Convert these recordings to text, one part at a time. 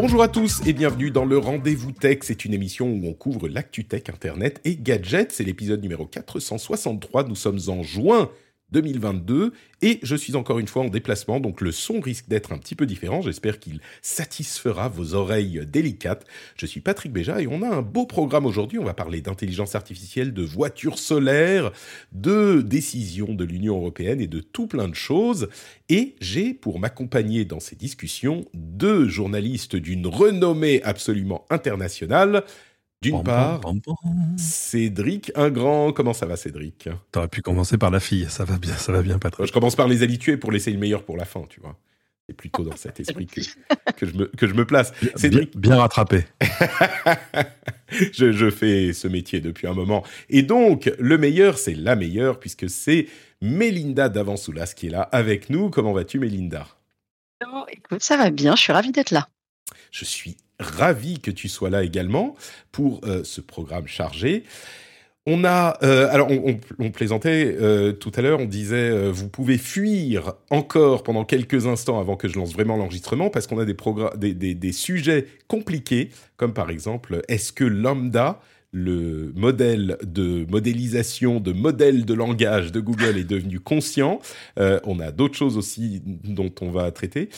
Bonjour à tous et bienvenue dans le Rendez-vous Tech. C'est une émission où on couvre l'actu tech, internet et gadgets. C'est l'épisode numéro 463. Nous sommes en juin 2022 et je suis encore une fois en déplacement, donc le son risque d'être un petit peu différent. J'espère qu'il satisfera vos oreilles délicates. Je suis Patrick Béja et on a un beau programme aujourd'hui. On va parler d'intelligence artificielle, de voitures solaires, de décisions de l'Union européenne et de tout plein de choses. Et j'ai pour m'accompagner dans ces discussions deux journalistes d'une renommée absolument internationale. D'une part, pam, pam, pam. Cédric Ingrand. Comment ça va, Cédric? T'aurais pu commencer par la fille, ça va bien, ça va bien, Patrick. Je commence par les habitués pour laisser le meilleur pour la fin, tu vois. C'est plutôt dans cet esprit que, que je, me, que je me place. Bien, Cédric, bien rattrapé. je, je fais ce métier depuis un moment. Et donc, le meilleur, c'est la meilleure, puisque c'est Mélinda Davansoulas qui est là avec nous. Comment vas-tu, Mélinda? Écoute, ça va bien, je suis ravie d'être là. Je suis ravi que tu sois là également pour euh, ce programme chargé. On a, euh, alors on, plaisantait euh, tout à l'heure, on disait vous pouvez fuir encore pendant quelques instants avant que je lance vraiment l'enregistrement parce qu'on a des, des, des, des sujets compliqués comme par exemple est-ce que lambda le modèle de modélisation, de modèle de langage de Google est devenu conscient? On a d'autres choses aussi dont on va traiter.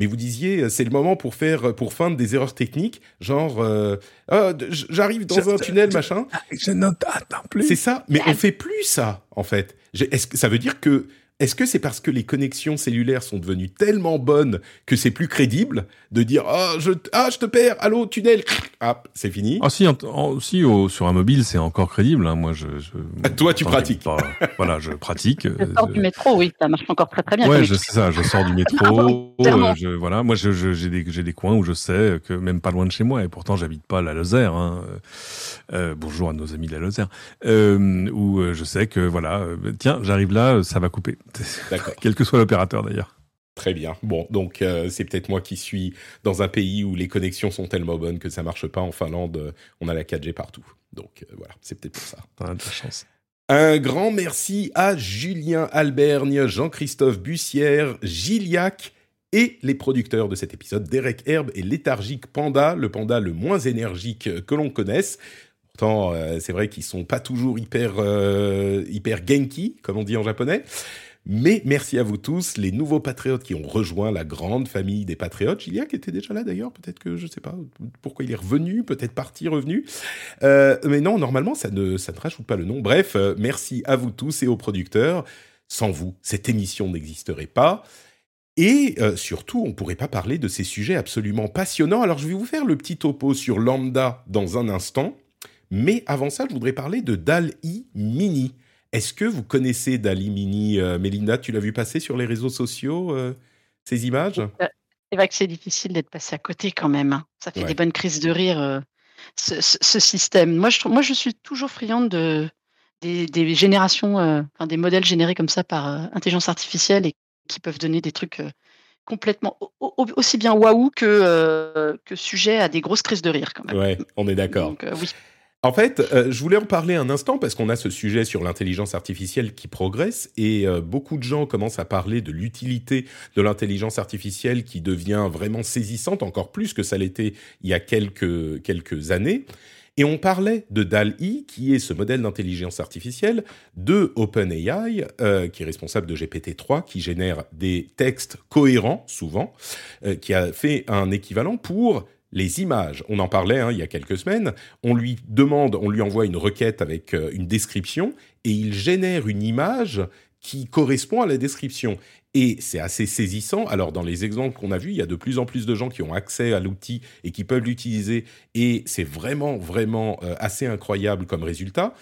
Mais vous disiez, euh, c'est le moment pour faire, pour feindre des erreurs techniques, genre, euh, Ah, j'arrive dans Je- un je- tunnel, je- machin. Je n'entends plus. C'est ça, mais on fait plus ça, en fait. Est-ce que ça veut dire que, est-ce que c'est parce que les connexions cellulaires sont devenues tellement bonnes que c'est plus crédible de dire, ah, je, ah, je te perds, allô, tunnel, ah, c'est fini. Ah si, en- en- si au- sur un mobile, c'est encore crédible. hein. Moi, je. je- Ah, toi, tu pratiques. pas- voilà, je pratique. Je euh, sors du métro, oui, ça marche encore très très bien. Ouais, je sais ça. Je sors du métro. Clairement. euh, je, voilà, moi, je- je- j'ai des, j'ai des coins où je sais que même pas loin de chez moi, et pourtant, j'habite pas à la Lozère. Hein, euh, euh, bonjour à nos amis de la Lozère. Euh, où euh, je sais que voilà, euh, tiens, j'arrive là, euh, ça va couper. D'accord. Quel que soit l'opérateur d'ailleurs. Très bien. Bon, donc euh, c'est peut-être moi qui suis dans un pays où les connexions sont tellement bonnes que ça marche pas. En Finlande, euh, on a la 4G partout. Donc euh, voilà, c'est peut-être pour ça. T'as de la chance. Un grand merci à Julien Albergne, Jean-Christophe Bussière, Gilliac et les producteurs de cet épisode, Derek Herbe et Léthargique Panda, le panda le moins énergique que l'on connaisse. Pourtant, euh, c'est vrai qu'ils sont pas toujours hyper, euh, hyper genki, comme on dit en japonais. Mais merci à vous tous, les nouveaux patriotes qui ont rejoint la grande famille des patriotes. Gilliac était déjà là d'ailleurs, peut-être que je sais pas pourquoi il est revenu, peut-être parti, revenu. Euh, mais non, normalement, ça ne, ça ne rajoute pas le nom. Bref, euh, merci à vous tous et aux producteurs. Sans vous, cette émission n'existerait pas. Et euh, surtout, on ne pourrait pas parler de ces sujets absolument passionnants. Alors, je vais vous faire le petit topo sur Lambda dans un instant. Mais avant ça, je voudrais parler de DAL-I Mini. Est-ce que vous connaissez DAL-I Mini euh, Mélinda, tu l'as vu passer sur les réseaux sociaux, euh, ces images? C'est vrai que c'est difficile d'être passé à côté quand même. hein. Ça fait Ouais. des bonnes crises de rire, euh, ce, ce- ce système. Moi je, trouve- moi, je suis toujours friande de, des, des générations, euh, enfin, des modèles générés comme ça par euh, intelligence artificielle et qui peuvent donner des trucs euh, complètement au- au- aussi bien waouh que, euh, que sujet à des grosses crises de rire quand même. Ouais, on est d'accord. Euh, oui. En fait, euh, je voulais en parler un instant parce qu'on a ce sujet sur l'intelligence artificielle qui progresse et euh, beaucoup de gens commencent à parler de l'utilité de l'intelligence artificielle qui devient vraiment saisissante, encore plus que ça l'était il y a quelques, quelques années. Et on parlait de DAL-I, qui est ce modèle d'intelligence artificielle de OpenAI, euh, qui est responsable de GPT-3, qui génère des textes cohérents, souvent, euh, qui a fait un équivalent pour les images. On en parlait hein, il y a quelques semaines. On lui demande, on lui envoie une requête avec euh, une description et il génère une image qui correspond à la description. Et c'est assez saisissant. Alors, dans les exemples qu'on a vus, il y a de plus en plus de gens qui ont accès à l'outil et qui peuvent l'utiliser. Et c'est vraiment, vraiment euh, assez incroyable comme résultat.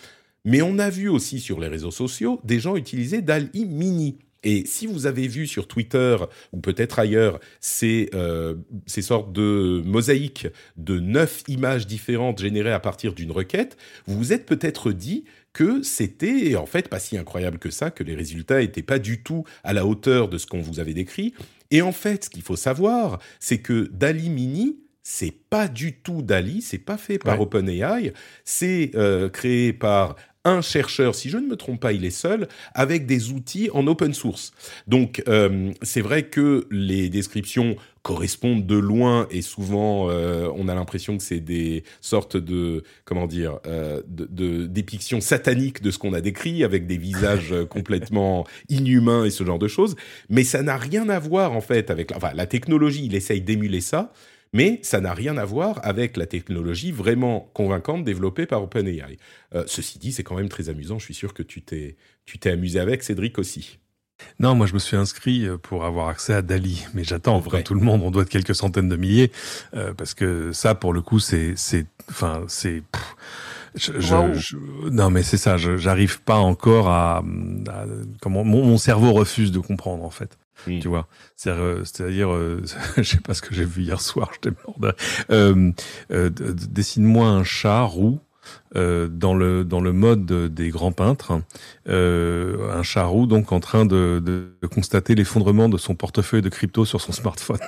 Mais on a vu aussi sur les réseaux sociaux des gens utiliser DALI Mini. Et si vous avez vu sur Twitter ou peut-être ailleurs ces, euh, ces sortes de mosaïques de neuf images différentes générées à partir d'une requête, vous vous êtes peut-être dit que c'était en fait pas si incroyable que ça, que les résultats n'étaient pas du tout à la hauteur de ce qu'on vous avait décrit. Et en fait, ce qu'il faut savoir, c'est que Dali Mini, c'est pas du tout Dali, c'est pas fait par OpenAI, c'est euh, créé par un chercheur, si je ne me trompe pas, il est seul, avec des outils en open source. Donc, euh, c'est vrai que les descriptions correspondent de loin et souvent, euh, on a l'impression que c'est des sortes de, comment dire, euh, de, dépictions sataniques de ce qu'on a décrit, avec des visages complètement inhumains et ce genre de choses. Mais ça n'a rien à voir, en fait, avec... Enfin, la technologie, il essaye d'émuler ça, mais ça n'a rien à voir avec la technologie vraiment convaincante développée par OpenAI. Euh, ceci dit, c'est quand même très amusant. Je suis sûr que tu t'es, tu t'es amusé avec, Cédric aussi. Non, moi je me suis inscrit euh, pour avoir accès à Dali, mais j'attends, comme tout le monde, on doit être quelques centaines de milliers, euh, parce que ça, pour le coup, c'est, c'est, enfin, c'est. non, mais c'est ça. J'arrive pas encore à, comment mon, cerveau refuse de comprendre en fait. Hmm. Tu vois, c'est-à-dire, euh, je sais pas ce que j'ai vu hier soir, j'étais mort. Euh, euh, Dessine-moi un chat roux euh, dans le dans le mode des grands peintres, euh, un chat roux donc en train de, de, constater l'effondrement de son portefeuille de crypto sur son smartphone.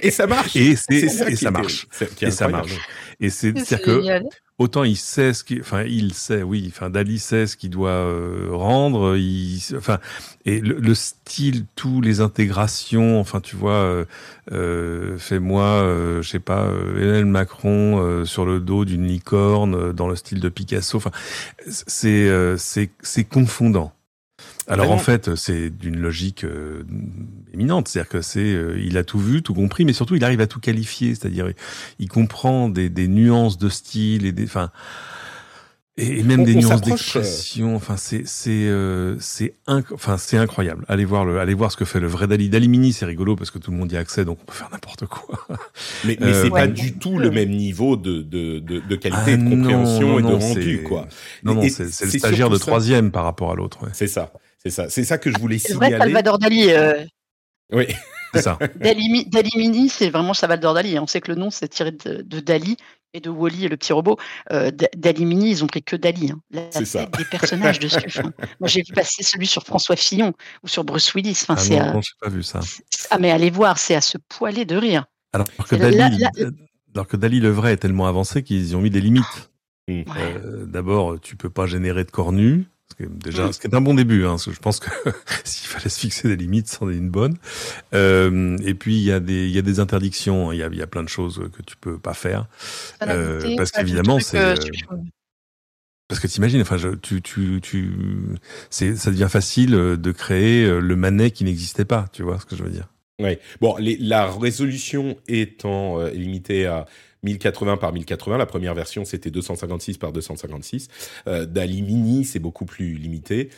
et ça marche. Et, c'est, ça, et ça marche. Et ça marche. Et c'est, c'est-à-dire que autant il sait ce qui, enfin il sait, oui, enfin Dali sait ce qu'il doit euh, rendre, il, enfin et le, style, tous les intégrations, enfin tu vois, euh, euh fais-moi, euh, je sais pas, Emmanuel Macron sur le dos d'une licorne dans le style de Picasso, enfin c'est c'est c'est confondant. Alors en fait, c'est d'une logique euh, éminente, c'est-à-dire que c'est, euh, il a tout vu, tout compris, mais surtout il arrive à tout qualifier, c'est-à-dire il comprend des, des, nuances de style et des, enfin, et, même des nuances d'expression. Enfin, c'est c'est c'est enfin c'est incroyable. Allez voir le, allez voir ce que fait le vrai Dali. Dali Mini, c'est rigolo parce que tout le monde y a accès, donc on peut faire n'importe quoi. Mais, mais c'est pas du tout le même niveau de de de, de qualité, ah de compréhension et de rendu, quoi. Non, non, c'est le stagiaire de troisième par rapport à l'autre. C'est ça. C'est ça, c'est ça que je voulais signaler. C'est vrai, Salvador Dali. Euh... Oui. C'est ça. Dali, Dali Mini, c'est vraiment Salvador Dali. On sait que le nom, c'est tiré de, Dali et de Wally et le petit robot. Euh, Dali Mini, ils ont pris que Dali. Hein. c'est ça. Des personnages dessus. Hein. Moi, j'ai vu passer celui sur François Fillon ou sur Bruce Willis. Enfin, ah c'est non, j'ai pas vu ça. Ah, mais allez voir, c'est à se poiler de rire. Alors que, Dali, alors que Dali, le vrai, est tellement avancé qu'ils y ont mis des limites. Euh, d'abord, tu peux pas générer de cornu déjà, ce qui est un bon début. Hein, je pense que s'il fallait se fixer des limites, c'en est une bonne. Euh, et puis il y a des, il y a des interdictions. Il y a, il y a plein de choses que tu peux pas faire euh, parce qu'évidemment c'est. Euh, parce que t'imagines, enfin, je, tu, tu, tu, c'est, ça devient facile de créer le manet qui n'existait pas. Tu vois ce que je veux dire? Oui. Bon, les, la résolution étant limitée à 1080 par 1080. La première version, c'était 256 par 256. Euh, Dali Mini, c'est beaucoup plus limité.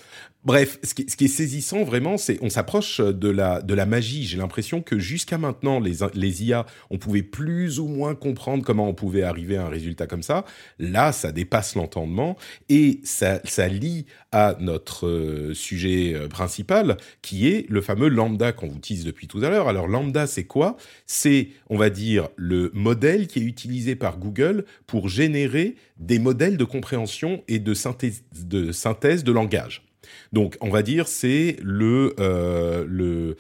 Bref, ce qui, est saisissant vraiment, c'est on s'approche de la de la magie. J'ai l'impression que jusqu'à maintenant, les les IA, on pouvait plus ou moins comprendre comment on pouvait arriver à un résultat comme ça. Là, ça dépasse l'entendement et ça ça lie à notre euh, sujet euh, principal, qui est le fameux lambda qu'on vous tease depuis tout à l'heure. Alors lambda, c'est quoi? C'est, on va dire, le modèle qui est utilisé par Google pour générer des modèles de compréhension et de synthèse de, synthèse de langage. Donc, on va dire, c'est le, euh, le,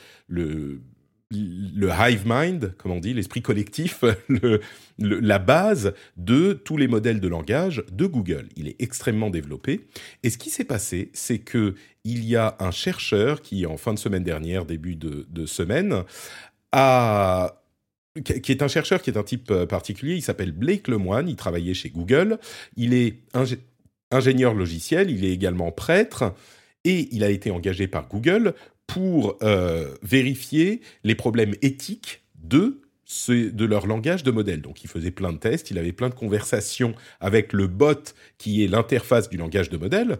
hive mind, comme on dit, l'esprit collectif, le, la base de tous les modèles de langage de Google. Il est extrêmement développé. Et ce qui s'est passé, c'est que il y a un chercheur qui, en fin de semaine dernière, début de, de semaine, a qui est un chercheur, qui est un type euh, particulier. Il s'appelle Blake Lemoine. Il travaillait chez Google. Il est ingénieur logiciel. Il est également prêtre et il a été engagé par Google pour euh, vérifier les problèmes éthiques de de leur langage de modèle. Donc il faisait plein de tests, il avait plein de conversations avec le bot qui est l'interface du langage de modèle.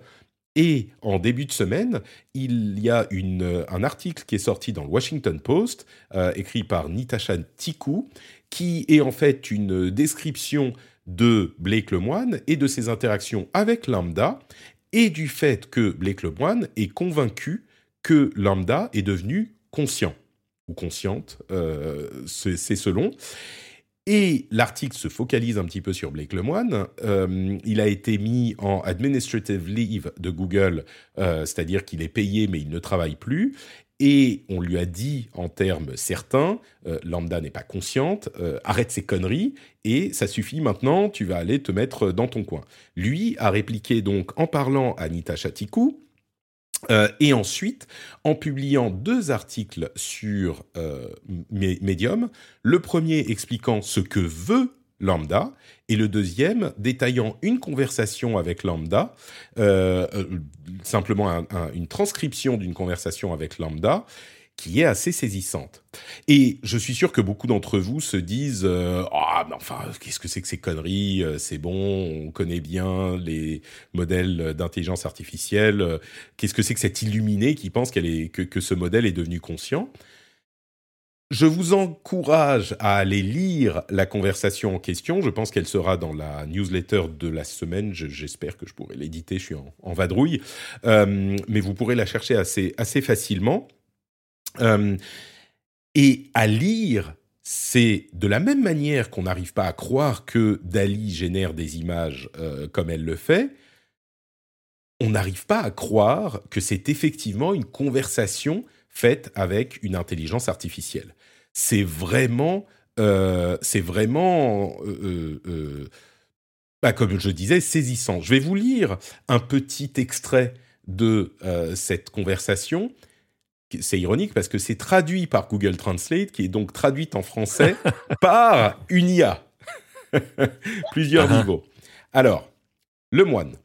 Et en début de semaine, il y a un article qui est sorti dans le Washington Post, euh, écrit par Nitasha Tiku, qui est en fait une description de Blake Lemoine et de ses interactions avec Lambda et du fait que Blake Lemoine est convaincu que Lambda est devenu conscient ou consciente, euh, c'est selon. Et l'article se focalise un petit peu sur Blake Lemoine. Euh, il a été mis en administrative leave de Google, euh, c'est-à-dire qu'il est payé mais il ne travaille plus. Et on lui a dit en termes certains, euh, Lambda n'est pas consciente, arrête ces conneries et ça suffit maintenant, tu vas aller te mettre dans ton coin. Lui a répliqué donc en parlant à Nita Chatikou, euh, et ensuite, en publiant deux articles sur euh, Medium, le premier expliquant ce que veut Lambda et le deuxième détaillant une conversation avec Lambda, euh, simplement une transcription d'une conversation avec Lambda qui est assez saisissante. Et je suis sûr que beaucoup d'entre vous se disent euh, ah mais enfin qu'est-ce que c'est que ces conneries euh, c'est bon on connaît bien les modèles d'intelligence artificielle euh, qu'est-ce que c'est que cet illuminé qui pense est que, que ce modèle est devenu conscient? Je vous encourage à aller lire la conversation en question. Je pense qu'elle sera dans la newsletter de la semaine. J'espère que je pourrai l'éditer. Je suis en, vadrouille. mais vous pourrez la chercher assez, assez facilement. Euh, et à lire, c'est de la même manière qu'on n'arrive pas à croire que Dali génère des images euh, comme elle le fait, on n'arrive pas à croire que c'est effectivement une conversation faite avec une intelligence artificielle. C'est vraiment, euh, c'est vraiment, bah, comme je disais, saisissant. Je vais vous lire un petit extrait de cette conversation c'est ironique parce que c'est traduit par Google Translate, qui est donc traduite en français par une IA. Plusieurs niveaux. Alors, le moine.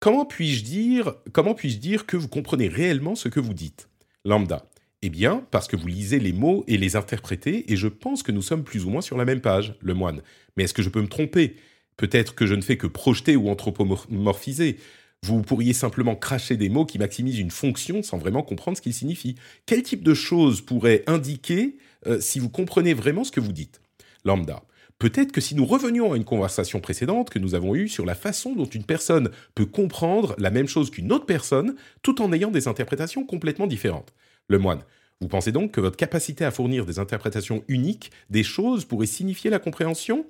Comment puis-je dire, comment puis-je dire que vous comprenez réellement ce que vous dites? Lambda. Eh bien, parce que vous lisez les mots et les interprétez, et je pense que nous sommes plus ou moins sur la même page, le moine. Mais est-ce que je peux me tromper? Peut-être que je ne fais que projeter ou anthropomorphiser. Vous pourriez simplement cracher des mots qui maximisent une fonction sans vraiment comprendre ce qu'ils signifient. Quel type de choses pourrait indiquer euh, si vous comprenez vraiment ce que vous dites? Lambda. Peut-être que si nous revenions à une conversation précédente que nous avons eue sur la façon dont une personne peut comprendre la même chose qu'une autre personne tout en ayant des interprétations complètement différentes. Le moine. Vous pensez donc que votre capacité à fournir des interprétations uniques des choses pourrait signifier la compréhension?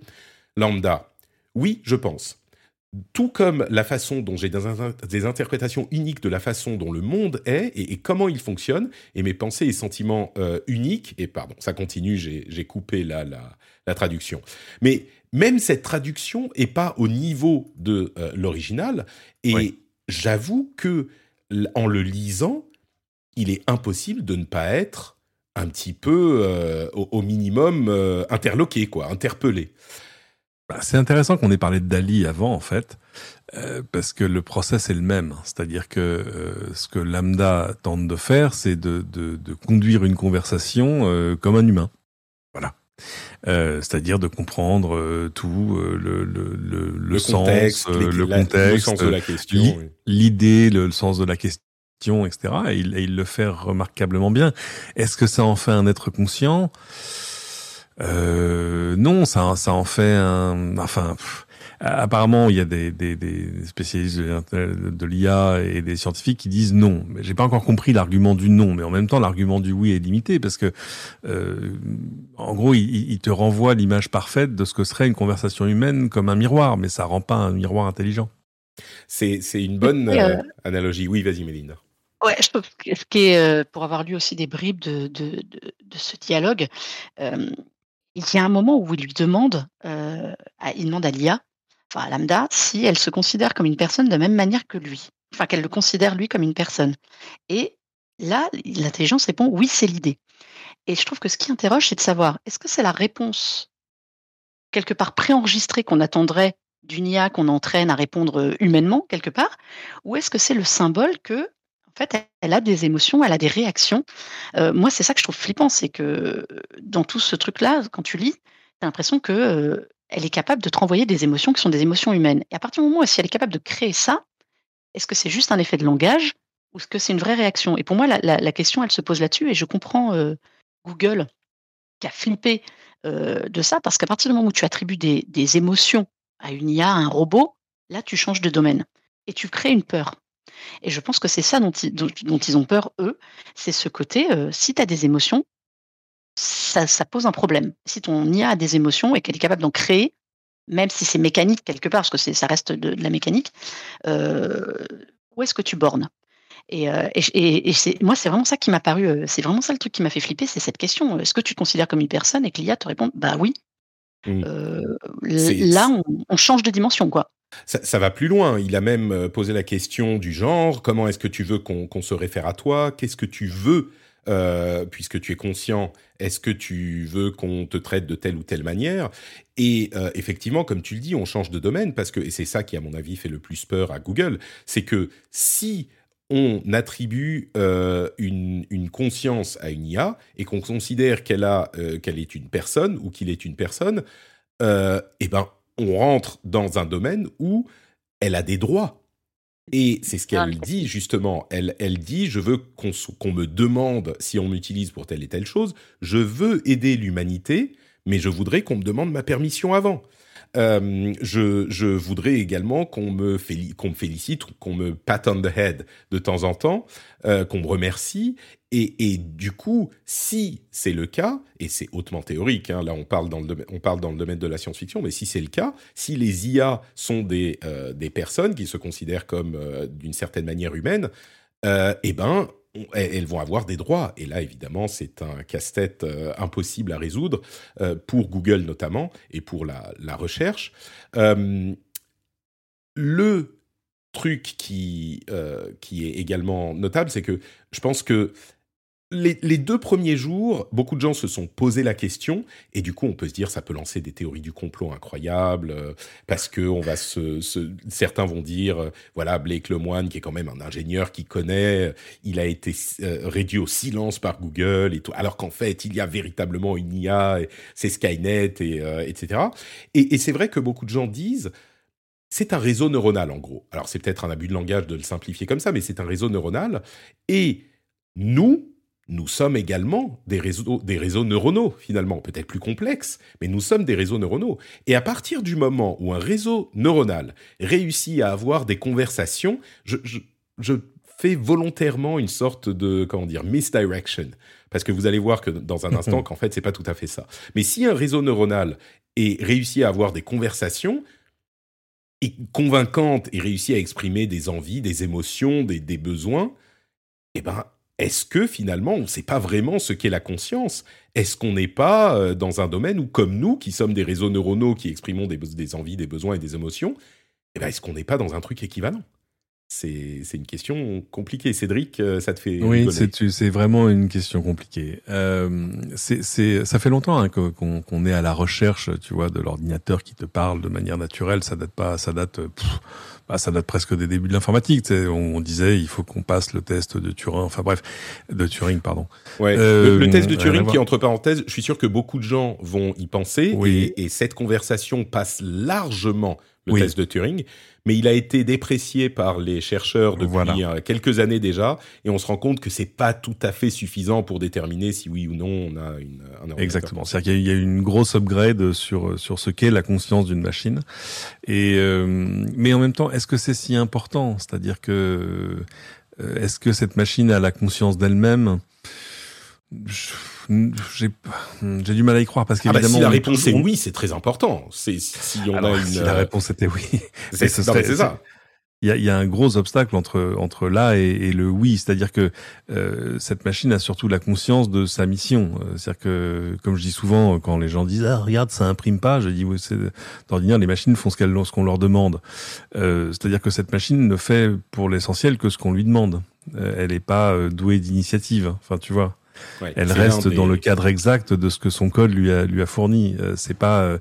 Lambda. Oui, je pense tout comme la façon dont j'ai des, interprétations uniques de la façon dont le monde est et, comment il fonctionne, et mes pensées et sentiments euh, uniques, et pardon, ça continue, j'ai coupé la, la, traduction. Mais même cette traduction n'est pas au niveau de euh, l'original, et j'avoue que en le lisant, il est impossible de ne pas être un petit peu, euh, au, au, minimum, interloqué, quoi, interpellé. Bah, c'est intéressant qu'on ait parlé de Dali avant, en fait, euh, parce que le process est le même. C'est-à-dire que euh, ce que Lambda tente de faire, c'est de, de, de, conduire une conversation euh, comme un humain. Voilà. c'est-à-dire de comprendre tout le, le, le, le sens, le contexte, sens de la question, l'idée, le, sens de la question, etc. Et il, et il le fait remarquablement bien. Est-ce que ça en fait un être conscient? Euh, non, ça, ça en fait un. Enfin, apparemment, il y a des, des, des spécialistes de, l'IA et des scientifiques qui disent non. Mais j'ai pas encore compris l'argument du non, mais en même temps, l'argument du oui est limité parce que, euh, en gros, il, il te renvoie l'image parfaite de ce que serait une conversation humaine comme un miroir, mais ça rend pas un miroir intelligent. C'est une bonne euh, analogie. Oui, vas-y, Méline. Ouais, je trouve que ce qui est, euh, pour avoir lu aussi des bribes de, de, de, de ce dialogue, euh, il y a un moment où il lui demande, euh, à, il demande à l'IA, enfin à Lambda, si elle se considère comme une personne de la même manière que lui, enfin qu'elle le considère lui comme une personne. Et là, l'intelligence répond oui, c'est l'idée. Et je trouve que ce qui interroge, c'est de savoir est-ce que c'est la réponse quelque part préenregistrée qu'on attendrait d'une IA qu'on entraîne à répondre humainement quelque part, ou est-ce que c'est le symbole que fait, elle a des émotions, elle a des réactions. Euh, moi, c'est ça que je trouve flippant, c'est que dans tout ce truc-là, quand tu lis, tu as l'impression que euh, est capable de te renvoyer des émotions qui sont des émotions humaines. Et à partir du moment où si elle est capable de créer ça, est-ce que c'est juste un effet de langage ou est-ce que c'est une vraie réaction? Et pour moi, la, question, elle se pose là-dessus. Et je comprends euh, Google qui a flippé de ça parce qu'à partir du moment où tu attribues des, des émotions à une IA, à un robot, là, tu changes de domaine et tu crées une peur. Et je pense que c'est ça dont ils, dont, ils, ont peur, eux. C'est ce côté, euh, si tu as des émotions, ça, ça, pose un problème. Si ton IA a des émotions et qu'elle est capable d'en créer, même si c'est mécanique quelque part, parce que ça reste de, la mécanique, euh, où est-ce que tu bornes? Et, euh, et, et c'est, moi, c'est vraiment ça qui m'a paru, c'est vraiment ça le truc qui m'a fait flipper, c'est cette question. Est-ce que tu te considères comme une personne et que l'IA te répond, bah oui. Mmh. là, on, on, change de dimension, quoi. Ça, va plus loin. Il a même posé la question du genre comment est-ce que tu veux qu'on, se réfère à toi? Qu'est-ce que tu veux euh, puisque tu es conscient, est-ce que tu veux qu'on te traite de telle ou telle manière? Et euh, effectivement, comme tu le dis, on change de domaine parce que, et c'est ça qui, à mon avis, fait le plus peur à Google, c'est que si on attribue euh, une, une, conscience à une IA et qu'on considère qu'elle a euh, qu'elle est une personne ou qu'il est une personne, euh, eh ben on rentre dans un domaine où elle a des droits et c'est ce qu'elle dit justement. Elle, elle dit, je veux qu'on me demande si on m'utilise pour telle et telle chose. Je veux aider l'humanité, mais je voudrais qu'on me demande ma permission avant. Euh, je, voudrais également qu'on me, félicite, qu'on me pat on the head de temps en temps, euh, qu'on me remercie. Et, du coup, si c'est le cas, et c'est hautement théorique, hein, là on parle, dans le domaine, on parle dans le domaine de la science-fiction, mais si c'est le cas, si les IA sont des, euh, des personnes qui se considèrent comme d'une certaine manière humaines, eh ben elles vont avoir des droits. Et là, évidemment, c'est un casse-tête euh, impossible à résoudre, euh, pour Google notamment, et pour la, recherche. Euh, le truc qui, qui est également notable, c'est que je pense que les, deux premiers jours, beaucoup de gens se sont posé la question, et du coup, on peut se dire, ça peut lancer des théories du complot incroyables, euh, parce que on va se, certains vont dire, euh, voilà, Blake Lemoine, qui est quand même un ingénieur qui connaît, euh, il a été réduit au silence par Google, et alors qu'en fait, il y a véritablement une IA, c'est Skynet, et, etc. Et, et c'est vrai que beaucoup de gens disent, c'est un réseau neuronal, en gros. Alors, c'est peut-être un abus de langage de le simplifier comme ça, mais c'est un réseau neuronal, et nous, nous sommes également des réseaux, des réseaux neuronaux, finalement, peut-être plus complexes, mais nous sommes des réseaux neuronaux. Et à partir du moment où un réseau neuronal réussit à avoir des conversations, je, je, fais volontairement une sorte de, comment dire, misdirection. Parce que vous allez voir que dans un instant, qu'en fait, c'est pas tout à fait ça. Mais si un réseau neuronal est réussi à avoir des conversations, et convaincantes et réussit à exprimer des envies, des émotions, des, des besoins, eh ben, est-ce que finalement on ne sait pas vraiment ce qu'est la conscience? Est-ce qu'on n'est pas euh, dans un domaine où, comme nous, qui sommes des réseaux neuronaux qui exprimons des, envies, des besoins et des émotions, eh ben, est-ce qu'on n'est pas dans un truc équivalent? C'est, une question compliquée. Cédric, euh, ça te fait Oui, c'est, vraiment une question compliquée. Euh, ça fait longtemps hein, qu'on, est à la recherche, tu vois, de l'ordinateur qui te parle de manière naturelle. Ça date pas, ça date bah, ça date presque des débuts de l'informatique. On, on disait il faut qu'on passe le test de Turing, enfin bref, de Turing, pardon. Ouais. Euh, le, test de Turing, qui entre parenthèses, je suis sûr que beaucoup de gens vont y penser, oui. et, et cette conversation passe largement le test de Turing mais il a été déprécié par les chercheurs depuis euh, quelques années déjà, et on se rend compte que c'est pas tout à fait suffisant pour déterminer si oui ou non on a une, un Exactement. C'est-à-dire qu'il y a eu une grosse upgrade sur sur ce qu'est la conscience d'une machine, et euh, mais en même temps, est-ce que c'est si important? C'est-à-dire que euh, est-ce que cette machine a la conscience d'elle-même? J'ai du mal à y croire parce qu'évidemment. Ah bah si la réponse est oui, c'est très important. C'est si on a une. Si la réponse était oui, c'est ça. Il y a, y a, un gros obstacle entre entre là et, et le oui, c'est-à-dire que euh, cette machine a surtout la conscience de sa mission. Euh, c'est-à-dire que, comme je dis souvent, quand les gens disent ah regarde ça imprime pas, je dis oui, c'est d'ordinaire les machines font ce qu'elles ce qu'on leur demande. Euh, c'est-à-dire que cette machine ne fait pour l'essentiel que ce qu'on lui demande. Euh, elle n'est pas euh, douée d'initiative. Enfin tu vois elle reste dans le cadre exact de ce que son code lui a lui a fourni. Euh, c'est pas euh,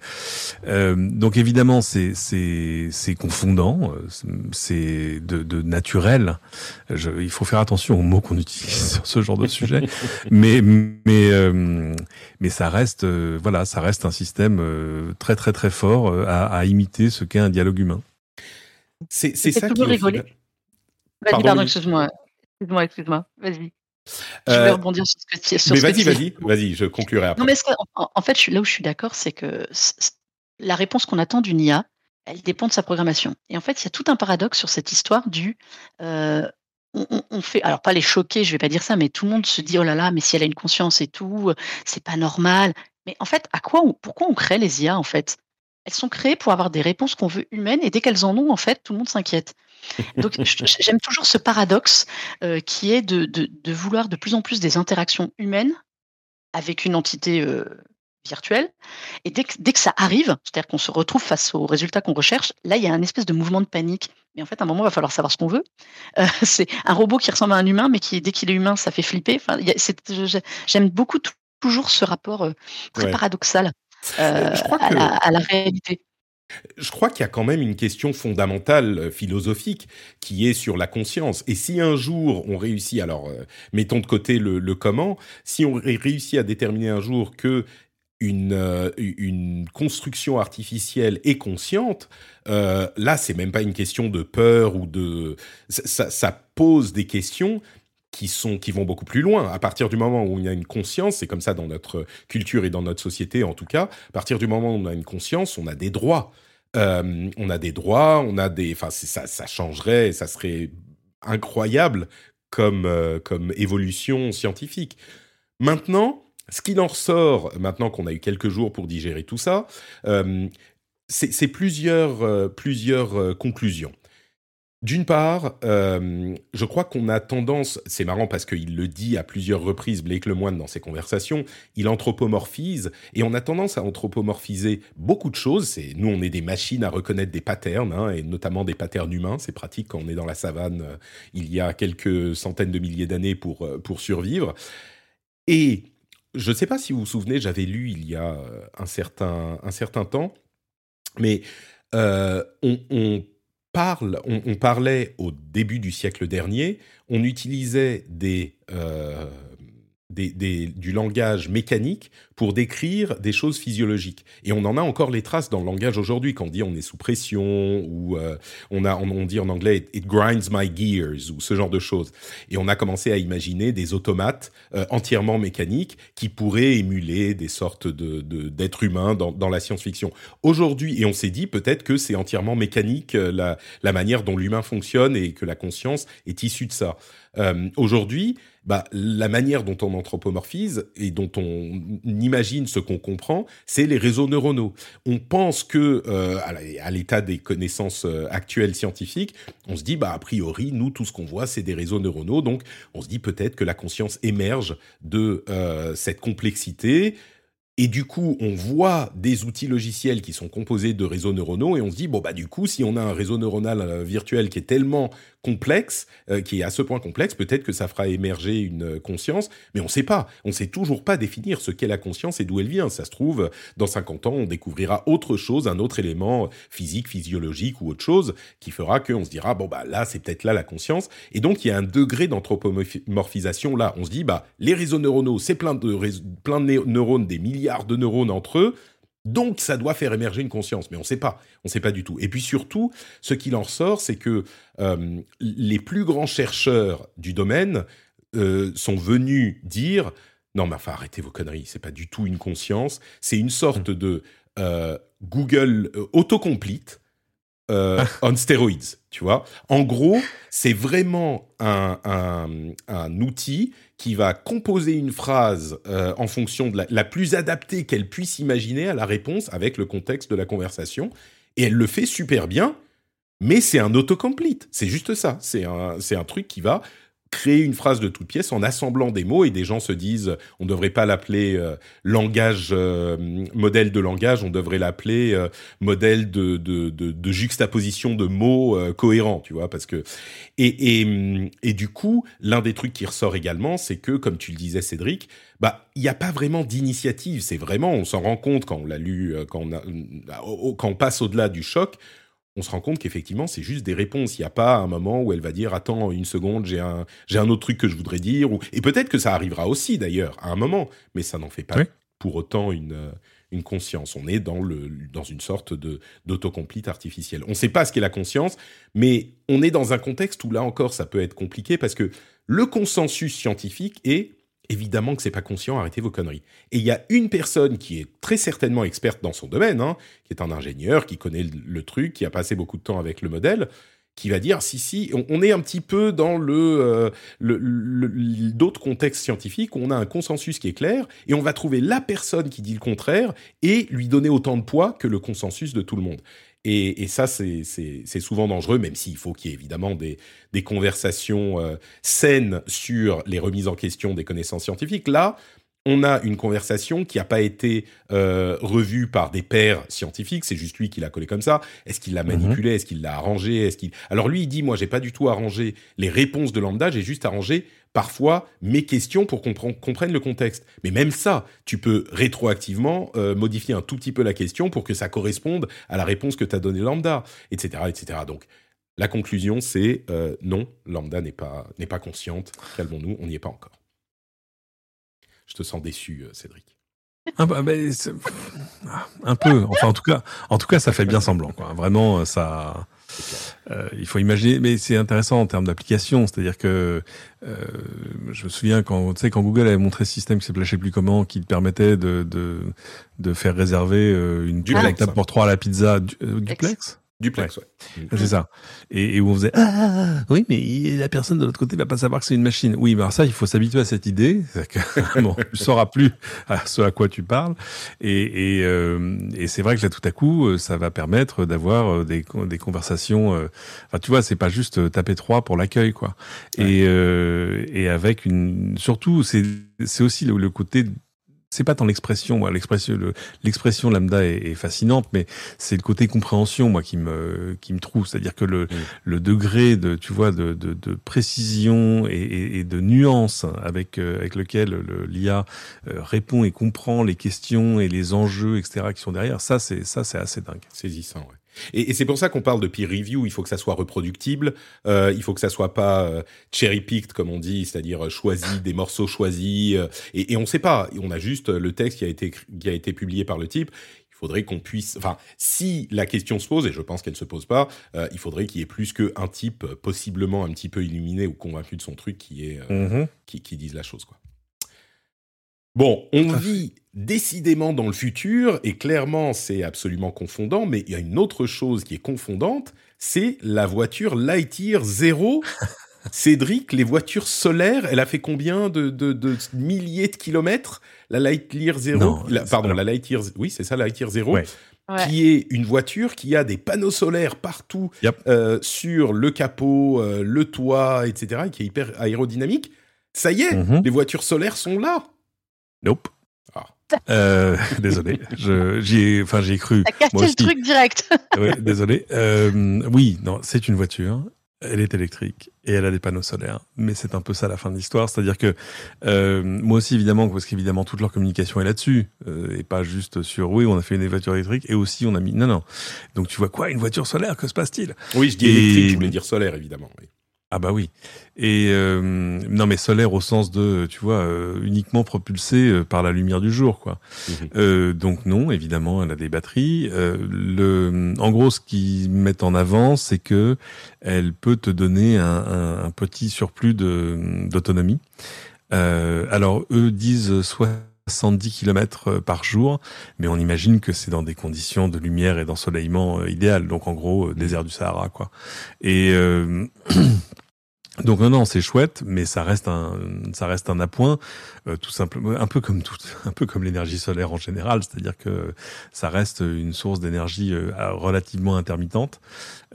euh, donc évidemment c'est c'est c'est confondant, c'est de, de naturel. Je, il faut faire attention aux mots qu'on utilise sur ce genre de sujet, mais mais mais ça reste voilà ça reste un système très très très fort à, à imiter ce qu'est un dialogue humain. C'est c'est ça qui. Vas-y, pardon, excuse-moi. Excuse-moi, excuse-moi. Vas-y. Je vais euh, rebondir sur ce que tu Mais vas-y, vas-y, vas-y, je conclurai après. Non, mais en, fait, là où je suis d'accord, c'est que la réponse qu'on attend d'une IA, elle dépend de sa programmation. Et en fait, il y a tout un paradoxe sur cette histoire du on, fait, alors pas les choquer, je vais pas dire ça, mais tout le monde se dit oh là là, mais si elle a une conscience et tout, c'est pas normal. Mais en fait, à quoi, pourquoi on crée les IA en fait? Elles sont créées pour avoir des réponses qu'on veut humaines, et dès qu'elles en ont, en fait, tout le monde s'inquiète. Donc j'aime toujours ce paradoxe euh, qui est de, vouloir de plus en plus des interactions humaines avec une entité euh, virtuelle. Et dès que, dès que ça arrive, c'est-à-dire qu'on se retrouve face aux résultats qu'on recherche, là, il y a un espèce de mouvement de panique. Mais en fait, à un moment, il va falloir savoir ce qu'on veut. Euh, c'est un robot qui ressemble à un humain, mais qui, dès qu'il est humain, ça fait flipper. Enfin, J'aime beaucoup toujours ce rapport très paradoxal à la réalité. Je crois qu'il y a quand même une question fondamentale euh, philosophique qui est sur la conscience. Et si un jour on réussit, alors euh, mettons de côté le, comment, si on réussit à déterminer un jour que une, euh, construction artificielle est consciente, là c'est même pas une question de peur ou de ça pose des questions qui sont qui vont beaucoup plus loin. À partir du moment où il y a une conscience, c'est comme ça dans notre culture et dans notre société en tout cas. À partir du moment où on a une conscience, on a des droits. Euh, on a des droits, on a des. Enfin, ça, ça changerait, ça serait incroyable comme euh, comme évolution scientifique. Maintenant, ce qu'il en ressort, maintenant qu'on a eu quelques jours pour digérer tout ça, euh, c'est plusieurs plusieurs conclusions. D'une part, euh, je crois qu'on a tendance, c'est marrant parce qu'il le dit à plusieurs reprises, Blake Lemoine, dans ses conversations, il anthropomorphise, et on a tendance à anthropomorphiser beaucoup de choses. Nous, on est des machines à reconnaître des patterns, hein, et notamment des patterns humains. C'est pratique quand on est dans la savane euh, il y a quelques centaines de milliers d'années pour, euh, pour survivre. Et je ne sais pas si vous vous souvenez, j'avais lu il y a un certain, un certain temps, mais on, on parle, on, parlait au début du siècle dernier, on utilisait des, euh, du langage mécanique pour décrire des choses physiologiques. Et on en a encore les traces dans le langage aujourd'hui, quand on dit on est sous pression, ou euh, on, a, on, dit en anglais it grinds my gears, ou ce genre de choses. Et on a commencé à imaginer des automates euh, entièrement mécaniques qui pourraient émuler des sortes de, d'êtres humains dans, dans la science-fiction. Aujourd'hui, et on s'est dit peut-être que c'est entièrement mécanique euh, la, la manière dont l'humain fonctionne et que la conscience est issue de ça. Aujourd'hui, bah, la manière dont on anthropomorphise et dont on imagine ce qu'on comprend, c'est les réseaux neuronaux. On pense que, euh, à l'état des connaissances euh, actuelles scientifiques, on se dit, bah, a priori, nous, tout ce qu'on voit, c'est des réseaux neuronaux. Donc, on se dit peut-être que la conscience émerge de euh, cette complexité et du coup, on voit des outils logiciels qui sont composés de réseaux neuronaux et on se dit, bon, bah, du coup, si on a un réseau neuronal euh, virtuel qui est tellement complexe, euh, qui est à ce point complexe, peut-être que ça fera émerger une conscience, mais on ne sait pas. On ne sait toujours pas définir ce qu'est la conscience et d'où elle vient. Ça se trouve, dans 50 ans, on découvrira autre chose, un autre élément physique, physiologique ou autre chose qui fera qu'on se dira, bon, bah, là, c'est peut-être là la conscience. Et donc, il y a un degré d'anthropomorphisation là. On se dit, bah, les réseaux neuronaux, c'est plein de, plein de neurones, des milliers de neurones entre eux. Donc, ça doit faire émerger une conscience, mais on ne sait pas, on ne sait pas du tout. Et puis surtout, ce qu'il en ressort, c'est que euh, les plus grands chercheurs du domaine euh, sont venus dire non, mais enfin, arrêtez vos conneries, c'est pas du tout une conscience, c'est une sorte mmh. de euh, Google autocomplete on steroids, tu vois. En gros, c'est vraiment un, un, outil qui va composer une phrase euh, en fonction de la, plus adaptée qu'elle puisse imaginer à la réponse avec le contexte de la conversation. Et elle le fait super bien, mais c'est un autocomplete. C'est juste ça. C'est un, un truc qui va créer une phrase de toute pièce en assemblant des mots et des gens se disent on ne devrait pas l'appeler euh, langage euh, modèle de langage on devrait l'appeler euh, modèle de, de, de, de, juxtaposition de mots cohérents tu vois parce que et, et, et du coup l'un des trucs qui ressort également c'est que comme tu le disais Cédric bah il n'y a pas vraiment d'initiative. C'est vraiment on s'en rend compte quand on l'a lu quand on, a, quand on passe au-delà du choc on se rend compte qu'effectivement, c'est juste des réponses. Il n'y a pas un moment où elle va dire Attends une seconde, j'ai un, j'ai un autre truc que je voudrais dire. Ou... Et peut-être que ça arrivera aussi, d'ailleurs, à un moment, mais ça n'en fait pas pour autant une, une conscience. On est dans, le, dans une sorte de, d'autocomplete artificielle. On ne sait pas ce qu'est la conscience, mais on est dans un contexte où là encore, ça peut être compliqué parce que le consensus scientifique est Évidemment que c'est pas conscient, arrêtez vos conneries. Et il y a une personne qui est très certainement experte dans son domaine, hein, qui est un ingénieur, qui connaît le, truc, qui a passé beaucoup de temps avec le modèle, qui va dire si si on, est un petit peu dans le, euh, le, d'autres contextes scientifiques on a un consensus qui est clair et on va trouver la personne qui dit le contraire et lui donner autant de poids que le consensus de tout le monde. Et, et ça, c'est souvent dangereux, même s'il faut qu'il y ait évidemment des, des conversations euh, saines sur les remises en question des connaissances scientifiques. Là, on a une conversation qui n'a pas été euh, revue par des pairs scientifiques, c'est juste lui qui l'a collé comme ça. Est-ce qu'il l'a mhm. manipulé? Est-ce qu'il l'a arrangé? Est-ce qu'il Alors lui, il dit moi, j'ai pas du tout arrangé les réponses de lambda, j'ai juste arrangé parfois mes questions pour qu'on comprenne le contexte. Mais même ça, tu peux rétroactivement euh, modifier un tout petit peu la question pour que ça corresponde à la réponse que tu as donnée lambda, etc., etc. Donc la conclusion, c'est euh, non, lambda n'est pas n'est pas consciente. Calmons-nous, on n'y est pas encore. Je te sens déçu, euh, Cédric. Un, un, peu. Enfin, en tout cas, en tout cas, ça fait bien semblant. Quoi. Vraiment, ça. Euh, il faut imaginer, mais c'est intéressant en termes d'application. C'est-à-dire que euh, je me souviens quand, tu sais, quand Google avait montré ce système qui s'appelait je sais plus comment, qui permettait de de, de faire réserver une table pour trois à la pizza duplex. Duplex, ouais. C'est ça. Et, où on faisait ah, oui, mais la personne de l'autre côté va pas savoir que c'est une machine. Oui, mais alors ça, il faut s'habituer à cette idée. Que, bon, tu sauras plus à ce à quoi tu parles. Et, et, euh, et c'est vrai que là, tout à coup, euh, ça va permettre d'avoir euh, des, des conversations. Enfin, tu vois, c'est pas juste taper trois pour l'accueil, quoi. Et, et avec une, surtout, c'est c'est aussi le, le côté c'est pas tant l'expression, moi, l'expression, l'expression lambda est, fascinante, mais c'est le côté compréhension, moi, qui me, qui me trouve. C'est-à-dire que le, mm. le degré de, tu vois, de, de, de précision et, et, de nuance avec, euh, avec lequel l'IA euh, répond et comprend les questions et les enjeux, etc., qui sont derrière, ça, c'est, ça, c'est assez dingue. Saisissant, ouais. Et, et c'est pour ça qu'on parle de peer review. Il faut que ça soit reproductible. Euh, il faut que ça soit pas euh, cherry picked comme on dit, c'est-à-dire euh, choisi des morceaux choisis. Euh, et, et, on ne sait pas. On a juste le texte qui a été qui a été publié par le type. Il faudrait qu'on puisse. Enfin, si la question se pose, et je pense qu'elle se pose pas, il faudrait qu'il y ait plus qu'un type possiblement un petit peu illuminé ou convaincu de son truc qui est mm-hmm. qui, qui dise la chose quoi. Bon, on vit décidément dans le futur, et clairement c'est absolument confondant, mais il y a une autre chose qui est confondante, c'est la voiture Lightyear Zero. Cédric, les voitures solaires, elle a fait combien de, de, de milliers de kilomètres La Lightyear Zero? Pardon, la Lightyear... Oui, c'est ça, la Lightyear Zero. Qui est une voiture qui a des panneaux solaires partout euh, sur le capot, euh, le toit, etc., et qui est hyper aérodynamique. Ça y est, mhm. les voitures solaires sont là. Nope. Ah. Euh, désolé, j'y ai, enfin j'ai cru. T'as cassé le truc direct. oui, désolé. Euh, oui, non, c'est une voiture. Elle est électrique et elle a des panneaux solaires. Mais c'est un peu ça la fin de l'histoire, c'est-à-dire que euh, moi aussi évidemment, parce qu'évidemment toute leur communication est là-dessus euh, et pas juste sur oui on a fait une voiture électrique et aussi on a mis non non. Donc tu vois quoi une voiture solaire que se passe-t-il? Oui, je dis électrique, je voulais dire solaire évidemment. Oui. Ah bah oui. Et euh, non mais solaire au sens de, tu vois, euh, uniquement propulsé euh, par la lumière du jour, quoi. Mhm. donc non, évidemment, elle a des batteries. le, en gros, ce qu'ils mettent en avant, c'est que elle peut te donner un, un, petit surplus de d'autonomie. alors eux disent soit 70 km par jour, mais on imagine que c'est dans des conditions de lumière et d'ensoleillement euh, idéales, donc en gros désert du Sahara quoi. Et euh, Donc non non c'est chouette mais ça reste un ça reste un appoint euh, tout simplement un peu comme tout un peu comme l'énergie solaire en général c'est-à-dire que ça reste une source d'énergie euh, relativement intermittente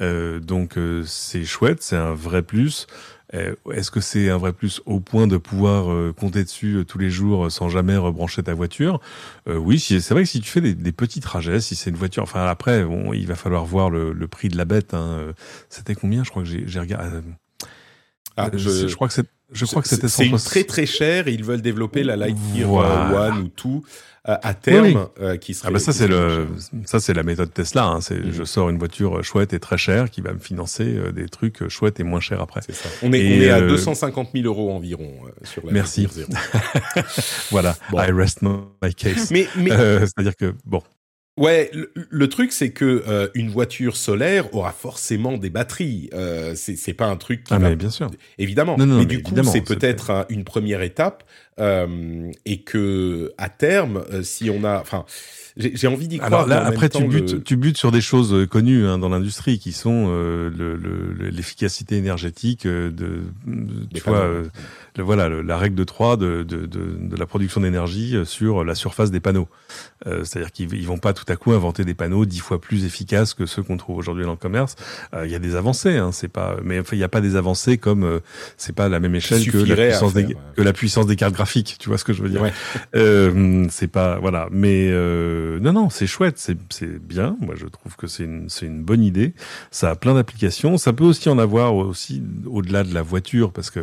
euh, donc euh, c'est chouette c'est un vrai plus est-ce que c'est un vrai plus au point de pouvoir compter dessus tous les jours sans jamais rebrancher ta voiture? Oui, c'est vrai que si tu fais des, des petits trajets, si c'est une voiture, enfin après, bon, il va falloir voir le, le prix de la bête. Hein. C'était combien? Je crois que j'ai regardé. Ah, je, je, crois que c'est je crois que c'était c'est très très cher et ils veulent développer la Lightyear voilà. One ou tout euh, à terme euh, qui serait ah bah ça c'est le ça c'est la méthode Tesla hein. c'est mm. je sors une voiture chouette et très chère qui va me financer euh, des trucs chouettes et moins chers après. C'est ça. On est on est à 250 000 euros environ sur la merci. Voilà. Bon. I rest my case. Mais, mais... c'est à dire que bon Ouais, le, le truc c'est que euh, une voiture solaire aura forcément des batteries. Euh, c'est pas un truc qui ah va... bien sûr. Évidemment. Non, non, mais, mais, du coup, c'est peut-être une première étape et que à terme, si on a, enfin, j'ai envie d'y croire. Alors là, après, tu butes, tu butes sur des choses euh, connues hein, dans l'industrie qui sont euh, l'efficacité le, énergétique euh, de, tu vois, euh, voilà, la règle de 3 de, de, de, la production d'énergie sur la surface des panneaux. Euh, C'est-à-dire qu'ils vont pas tout à coup inventer des panneaux dix fois plus efficaces que ceux qu'on trouve aujourd'hui dans le commerce. Il y a des avancées, hein, c'est pas, mais enfin, il n'y a pas des avancées comme c'est pas la même échelle que la puissance des que la puissance des cartes graphiques. Tu vois ce que je veux dire ouais. C'est pas voilà, mais euh, non, non, c'est chouette, c'est bien. Moi, je trouve que c'est une, une bonne idée. Ça a plein d'applications. Ça peut aussi en avoir aussi au-delà de la voiture, parce que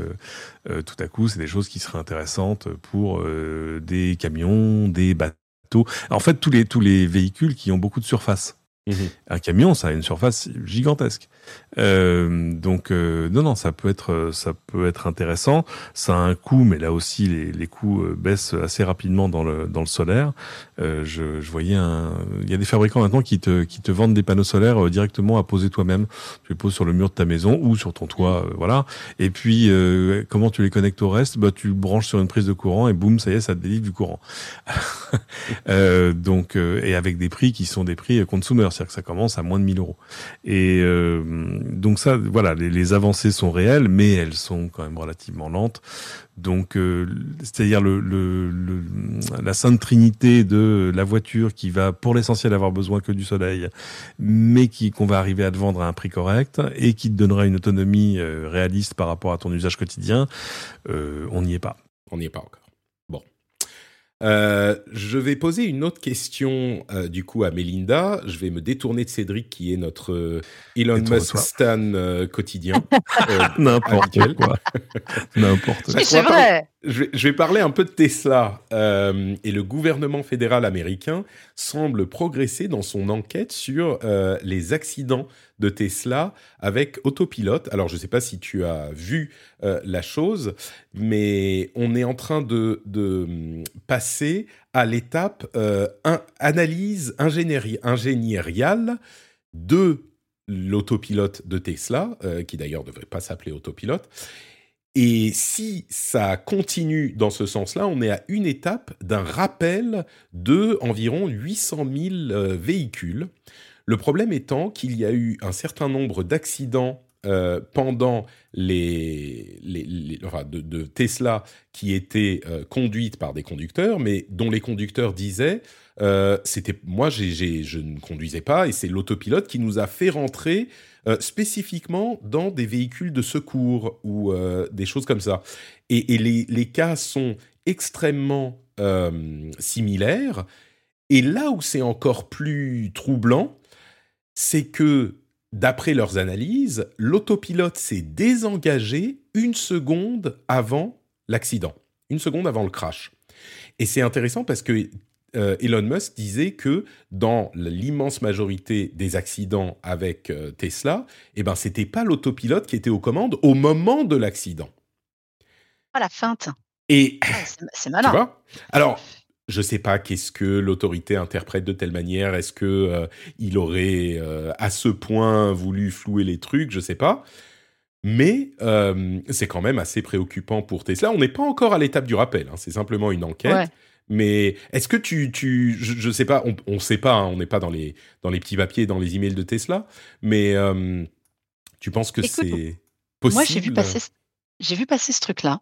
euh, tout à coup, c'est des choses qui seraient intéressantes pour euh, des camions, des bateaux. En fait, tous les tous les véhicules qui ont beaucoup de surface. Mmh Un camion, ça a une surface gigantesque. Euh, donc euh, non non ça peut être ça peut être intéressant. Ça a un coût, mais là aussi les, les coûts euh, baissent assez rapidement dans le dans le solaire. Euh, je, je, voyais un, il y a des fabricants maintenant qui te qui te vendent des panneaux solaires directement à poser toi-même. Tu les poses sur le mur de ta maison ou sur ton toit, voilà. Et puis comment tu les connectes au reste? Bah tu branches sur une prise de courant et boum ça y est ça te délivre du courant. donc et avec des prix qui sont des prix consumer, c'est-à-dire que ça commence à moins de 1000 euros. Et donc ça, voilà, les, avancées sont réelles, mais elles sont quand même relativement lentes. Donc, euh, c'est-à-dire le, le, la sainte trinité de la voiture qui va, pour l'essentiel, avoir besoin que du soleil, mais qui qu'on va arriver à te vendre à un prix correct et qui te donnera une autonomie euh, réaliste par rapport à ton usage quotidien, euh, on n'y est pas. On n'y est pas encore. Euh, je vais poser une autre question euh, du coup à Melinda. Je vais me détourner de Cédric qui est notre euh, Elon Musk stan quotidien. N'importe quoi. N'importe quoi. C'est vrai. Je vais, parler un peu de Tesla et le gouvernement fédéral américain semble progresser dans son enquête sur les accidents de Tesla avec autopilote. Alors, je ne sais pas si tu as vu euh, la chose, mais on est en train de, hum, passer à l'étape euh, analyse ingénieriale de l'autopilote de Tesla, euh, qui d'ailleurs ne devrait pas s'appeler autopilote. Et si ça continue dans ce sens-là, on est à une étape d'un rappel de environ 800 000 véhicules. Le problème étant qu'il y a eu un certain nombre d'accidents euh, pendant les, de, Tesla qui étaient euh, conduites par des conducteurs, mais dont les conducteurs disaient euh, c'était moi je ne conduisais pas et c'est l'autopilote qui nous a fait rentrer spécifiquement dans des véhicules de secours ou des choses comme ça. Et, les, les, cas sont extrêmement similaires. Et là où c'est encore plus troublant, c'est que, d'après leurs analyses, l'autopilote s'est désengagé une seconde avant l'accident, une seconde avant le crash. Et c'est intéressant parce que euh, Elon Musk disait que dans l'immense majorité des accidents avec euh, Tesla, eh ben c'était pas l'autopilote qui était aux commandes au moment de l'accident. Ah la feinte. Et c'est malin. Tu vois? Alors je sais pas qu'est-ce que l'autorité interprète de telle manière. Est-ce que euh, il aurait euh, à ce point voulu flouer les trucs? Je sais pas. Mais euh, c'est quand même assez préoccupant pour Tesla. On n'est pas encore à l'étape du rappel. Hein. C'est simplement une enquête. Mais est-ce que tu, tu je, ne sais pas, on, ne sait pas, hein. on n'est pas dans les dans les petits papiers, dans les emails de Tesla. Mais tu penses que c'est possible Moi, j'ai vu passer, j'ai vu passer ce truc-là.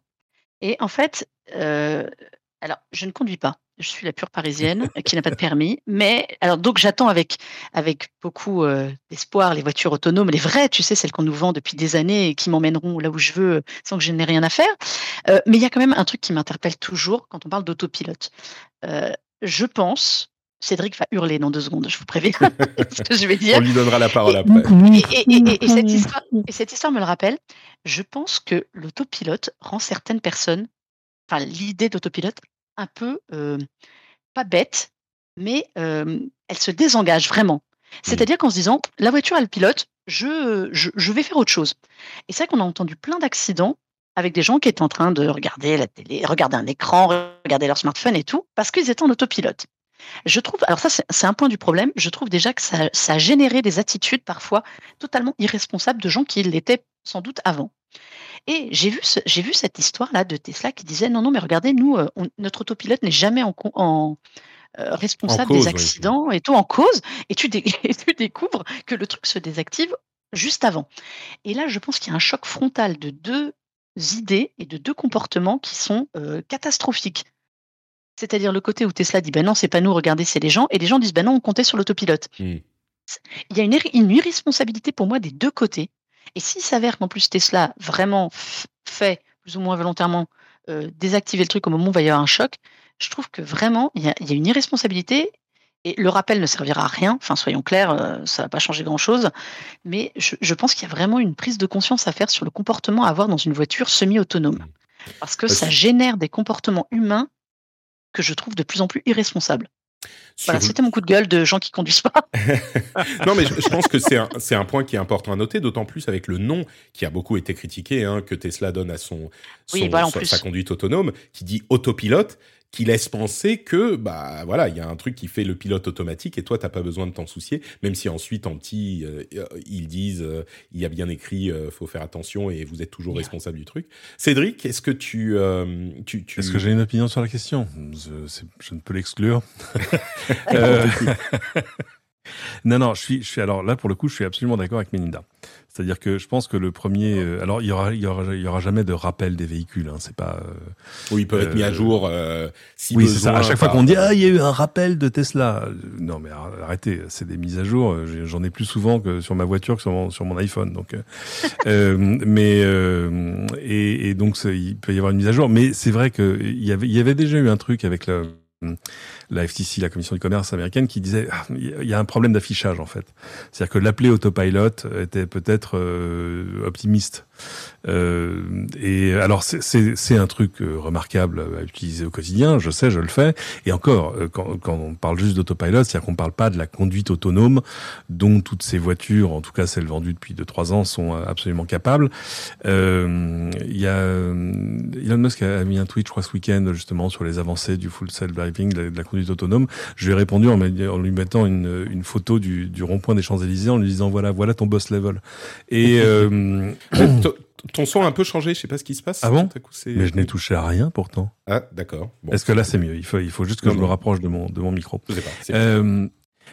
Et en fait, alors je ne conduis pas je suis la pure parisienne qui n'a pas de permis. Mais alors donc j'attends avec avec beaucoup euh, d'espoir les voitures autonomes, les vraies, tu sais, celles qu'on nous vend depuis des années et qui m'emmèneront là où je veux sans que je n'ai rien à faire. Euh, mais il y a quand même un truc qui m'interpelle toujours quand on parle d'autopilote. Euh, je pense. Cédric va hurler dans deux secondes, je vous préviens ce que je vais dire. On lui donnera la parole après. Et, cette histoire, et cette histoire me le rappelle. Je pense que l'autopilote rend certaines personnes, enfin l'idée d'autopilote un peu, pas bête, mais elle se désengage vraiment. Mmh. C'est-à-dire qu'en se disant, la voiture, elle pilote, je, je, vais faire autre chose. Et c'est vrai qu'on a entendu plein d'accidents avec des gens qui étaient en train de regarder la télé, regarder un écran, regarder leur smartphone et tout, parce qu'ils étaient en autopilote. Je trouve, alors ça c'est un point du problème, je trouve déjà que ça, ça a généré des attitudes parfois totalement irresponsables de gens qui l'étaient sans doute avant. Et j'ai vu, j'ai vu cette histoire-là de Tesla qui disait non, non, mais regardez, nous, euh, notre autopilote n'est jamais en, en euh, responsable des accidents et tout en cause. Et tu, tu découvres que le truc se désactive juste avant. Et là, je pense qu'il y a un choc frontal de deux idées et de deux comportements qui sont euh, catastrophiques. C'est-à-dire le côté où Tesla dit ben non, c'est pas nous, regardez, c'est les gens, et les gens disent ben non, on comptait sur l'autopilote. Mmh. Il y a une, une, irresponsabilité pour moi des deux côtés. Et s'il s'avère qu'en plus Tesla vraiment fait, plus ou moins volontairement, euh, désactiver le truc au moment où il va y avoir un choc, je trouve que vraiment, il y a, une irresponsabilité. Et le rappel ne servira à rien, enfin soyons clairs, euh, ça ne va pas changer grand-chose, mais je, pense qu'il y a vraiment une prise de conscience à faire sur le comportement à avoir dans une voiture semi-autonome. Mmh. Parce que ça génère des comportements humains que je trouve de plus en plus irresponsables. Voilà, c'était mon coup de gueule de gens qui conduisent pas. non, mais je, pense que c'est un, un, point qui est important à noter, d'autant plus avec le nom qui a beaucoup été critiqué, hein, que Tesla donne à son, sa conduite autonome, qui dit autopilote qui laisse penser que bah voilà il y a un truc qui fait le pilote automatique et toi t'as pas besoin de t'en soucier même si ensuite en petit euh, ils disent euh, il y a bien écrit euh, faut faire attention et vous êtes toujours responsable du truc. Cédric est-ce que tu tu, est-ce que j'ai une opinion sur la question? Je, je ne peux l'exclure non non je suis je suis alors là pour le coup je suis absolument d'accord avec Melinda c'est-à-dire que je pense que le premier, euh, alors il y aura, il y aura, il y aura jamais de rappel des véhicules. Hein, c'est pas. Euh, oui, ils peuvent être mis à euh, jour euh, si oui, c'est ça. À chaque fois qu'on dit ah il y a eu un rappel de Tesla, non mais arrêtez, c'est des mises à jour. J'en ai plus souvent que sur ma voiture que sur mon, sur mon iPhone. Donc, mais et, et, donc il peut y avoir une mise à jour. Mais c'est vrai que il y avait, il y avait déjà eu un truc avec le la FTC, la Commission du commerce américaine, qui disait ah, il y a un problème d'affichage en fait. C'est-à-dire que l'appeler autopilot était peut-être euh, optimiste. Euh, et alors c'est un truc euh, remarquable à utiliser au quotidien, je sais, je le fais. Et encore, euh, quand, quand on parle juste d'autopilot, c'est-à-dire qu'on parle pas de la conduite autonome dont toutes ces voitures, en tout cas celles vendues depuis 2-3 ans, sont absolument capables. Il y a Elon Musk a mis un tweet, je crois, ce week-end justement sur les avancées du full self-driving, de, la conduite autonome. Je lui ai répondu en, en lui mettant une, une photo du, du rond-point des Champs-Élysées en lui disant voilà, voilà ton boss level. Et ton son a un peu changé, je sais pas ce qui se passe. Ah bon Mais je n'ai touché à rien pourtant. Ah d'accord. Est-ce que là c'est mieux? Il faut, il faut juste que je me rapproche de mon, de mon micro. Euh,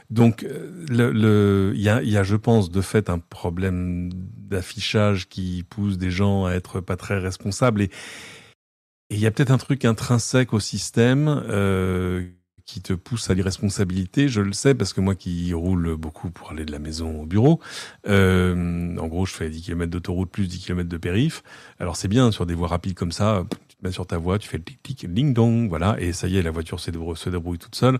donc, le, il y a, y a, je pense, de fait, un problème d'affichage qui pousse des gens à être pas très responsables et il y a peut-être un truc intrinsèque au système euh, qui te pousse à l'irresponsabilité, je le sais parce que moi qui roule beaucoup pour aller de la maison au bureau, euh, en gros je fais 10 km d'autoroute plus 10 km de périph. Alors c'est bien sur des voies rapides comme ça, tu te mets sur ta voie, tu fais le tic-tic, ding-dong, voilà, et ça y est, la voiture se débrouille, toute seule.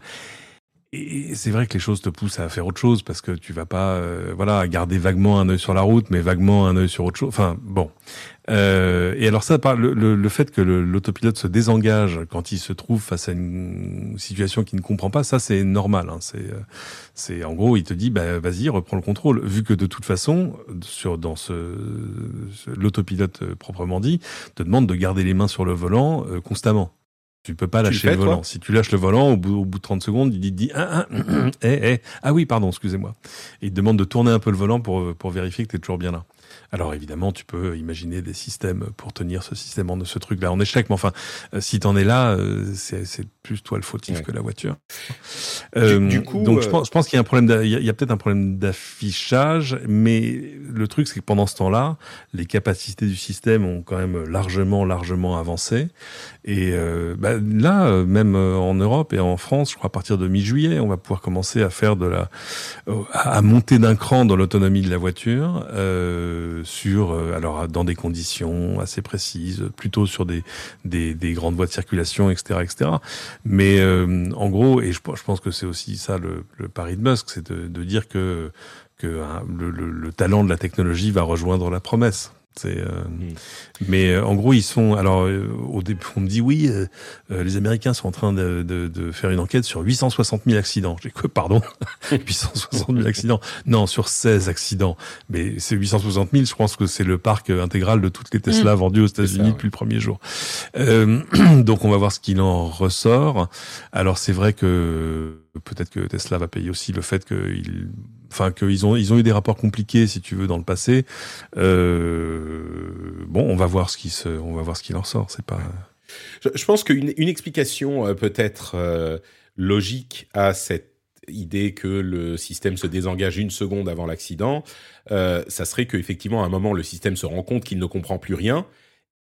Et c'est vrai que les choses te poussent à faire autre chose parce que tu vas pas, euh, voilà, garder vaguement un œil sur la route, mais vaguement un œil sur autre chose. Enfin, bon. Euh, et alors ça, le, le, le fait que l'autopilote se désengage quand il se trouve face à une situation qu'il ne comprend pas, ça c'est normal. Hein. C'est, euh, c'est en gros, il te dit, bah, vas-y, reprends le contrôle. Vu que de toute façon, sur dans ce, l'autopilote euh, proprement dit, te demande de garder les mains sur le volant constamment. Tu peux pas lâcher le, volant. Si tu lâches le volant, au bout, au bout de 30 secondes, il dit, dit ah, ah, eh, eh, ah oui, pardon, excusez-moi. Il te demande de tourner un peu le volant pour, pour vérifier que tu es toujours bien là. Alors évidemment, tu peux imaginer des systèmes pour tenir ce système en ce truc-là en échec, mais enfin, euh, si t'en es là, euh, c'est plus toi le fautif que la voiture. Euh, du, coup, donc je pense, je pense qu'il y a un problème, il y a, peut-être un problème d'affichage, mais le truc c'est que pendant ce temps-là, les capacités du système ont quand même largement, largement avancé. Et bah, là, même en Europe et en France, je crois à partir de mi-juillet, on va pouvoir commencer à faire de la, à monter d'un cran dans l'autonomie de la voiture. Euh, sur, euh, alors dans des conditions assez précises, plutôt sur des, des, des grandes voies de circulation, etc., etc. Mais euh, en gros, et je, je pense que c'est aussi ça le, le pari de Musk, c'est de, de, dire que que hein, le, le, le talent de la technologie va rejoindre la promesse. C'est, euh, hmm. Mais euh, en gros, ils sont. Alors, euh, au début, on me dit oui, les Américains sont en train de, de, de, faire une enquête sur 860 000 accidents. J'ai que pardon? 860 000 accidents Non, sur 16 accidents. Mais c'est 860 000, je pense que c'est le parc intégral de toutes les Tesla hmm. vendues aux États-Unis depuis le premier jour. donc, on va voir ce qu'il en ressort. Alors, c'est vrai que peut-être que Tesla va payer aussi le fait qu'il enfin qu'ils ont ils ont eu des rapports compliqués si tu veux dans le passé. Euh, bon, on va voir ce qui se, on va voir ce qu'il en sort. C'est pas. Je, pense qu'une une explication euh, peut-être euh, logique à cette idée que le système se désengage une seconde avant l'accident, ça serait qu'effectivement à un moment le système se rend compte qu'il ne comprend plus rien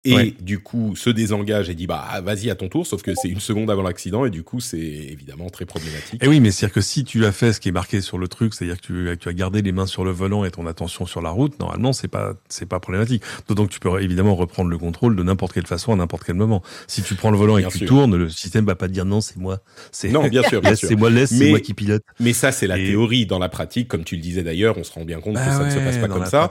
et du coup se désengage et dit bah vas-y à ton tour sauf que c'est une seconde avant l'accident et du coup c'est évidemment très problématique. Et oui mais c'est-à-dire que si tu as fait ce qui est marqué sur le truc, c'est-à-dire que tu, tu, as gardé les mains sur le volant et ton attention sur la route, normalement c'est pas c'est pas problématique. D'autant que tu peux évidemment reprendre le contrôle de n'importe quelle façon à n'importe quel moment. Si tu prends le volant et que tu tournes, le système va pas te dire non c'est moi. C'est non bien sûr bien sûr. C'est moi laisse c'est moi qui pilote. Mais ça c'est la théorie dans la pratique comme tu le disais d'ailleurs, on se rend bien compte que bah ça ne se passe pas comme ça.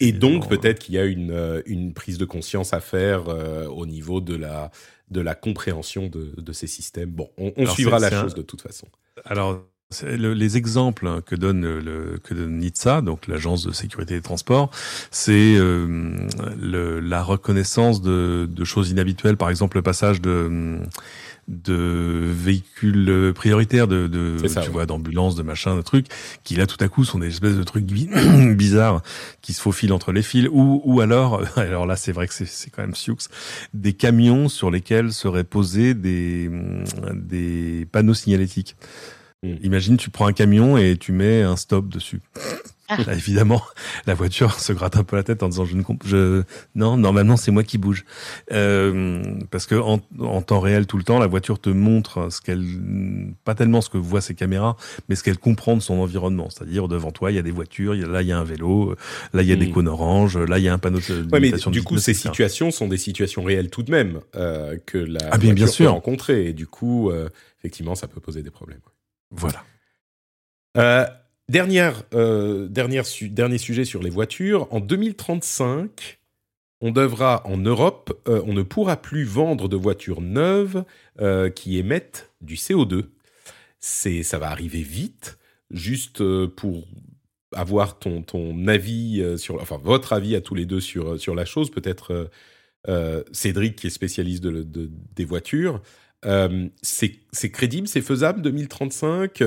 et donc peut-être qu'il y a une euh, une prise de conscience à faire euh, au niveau de la, de la compréhension de, de ces systèmes. Bon, on, suivra la chose de toute façon. Alors, les exemples que donne le que donne NHTSA, donc l'agence de sécurité des transports, c'est euh, la reconnaissance de, de, choses inhabituelles, par exemple le passage de de véhicules prioritaires, de, de tu vois, d'ambulances, de machins, de trucs, qui là tout à coup sont des espèces de trucs bizarres qui se faufilent entre les fils, ou, ou alors, alors là c'est vrai que c'est quand même sioux, des camions sur lesquels seraient posés des, des panneaux signalétiques. Hmm. Imagine, tu prends un camion et tu mets un stop dessus. Là, évidemment, la voiture se gratte un peu la tête en disant je ne je non normalement c'est moi qui bouge. Euh, parce que en, en, temps réel tout le temps la voiture te montre ce qu'elle pas tellement ce que voient ses caméras mais ce qu'elle comprend de son environnement. C'est-à-dire devant toi il y a des voitures il y a, là il y a un vélo là il y a des hmm. cônes oranges là il y a un panneau de ouais, mais du coup ces situations sont des situations réelles tout de même euh, que la ah, bien, voiture bien sûr. peut rencontrer. Et du coup euh, effectivement ça peut poser des problèmes voilà. Euh, Dernière, euh, dernier sujet sur les voitures. En 2035, on devra, en Europe, euh, on ne pourra plus vendre de voitures neuves euh, qui émettent du CO2. C'est, ça va arriver vite. Juste pour avoir ton, ton avis sur, enfin votre avis à tous les deux sur, sur la chose. Peut-être Cédric qui est spécialiste de, des voitures. c'est crédible, c'est faisable 2035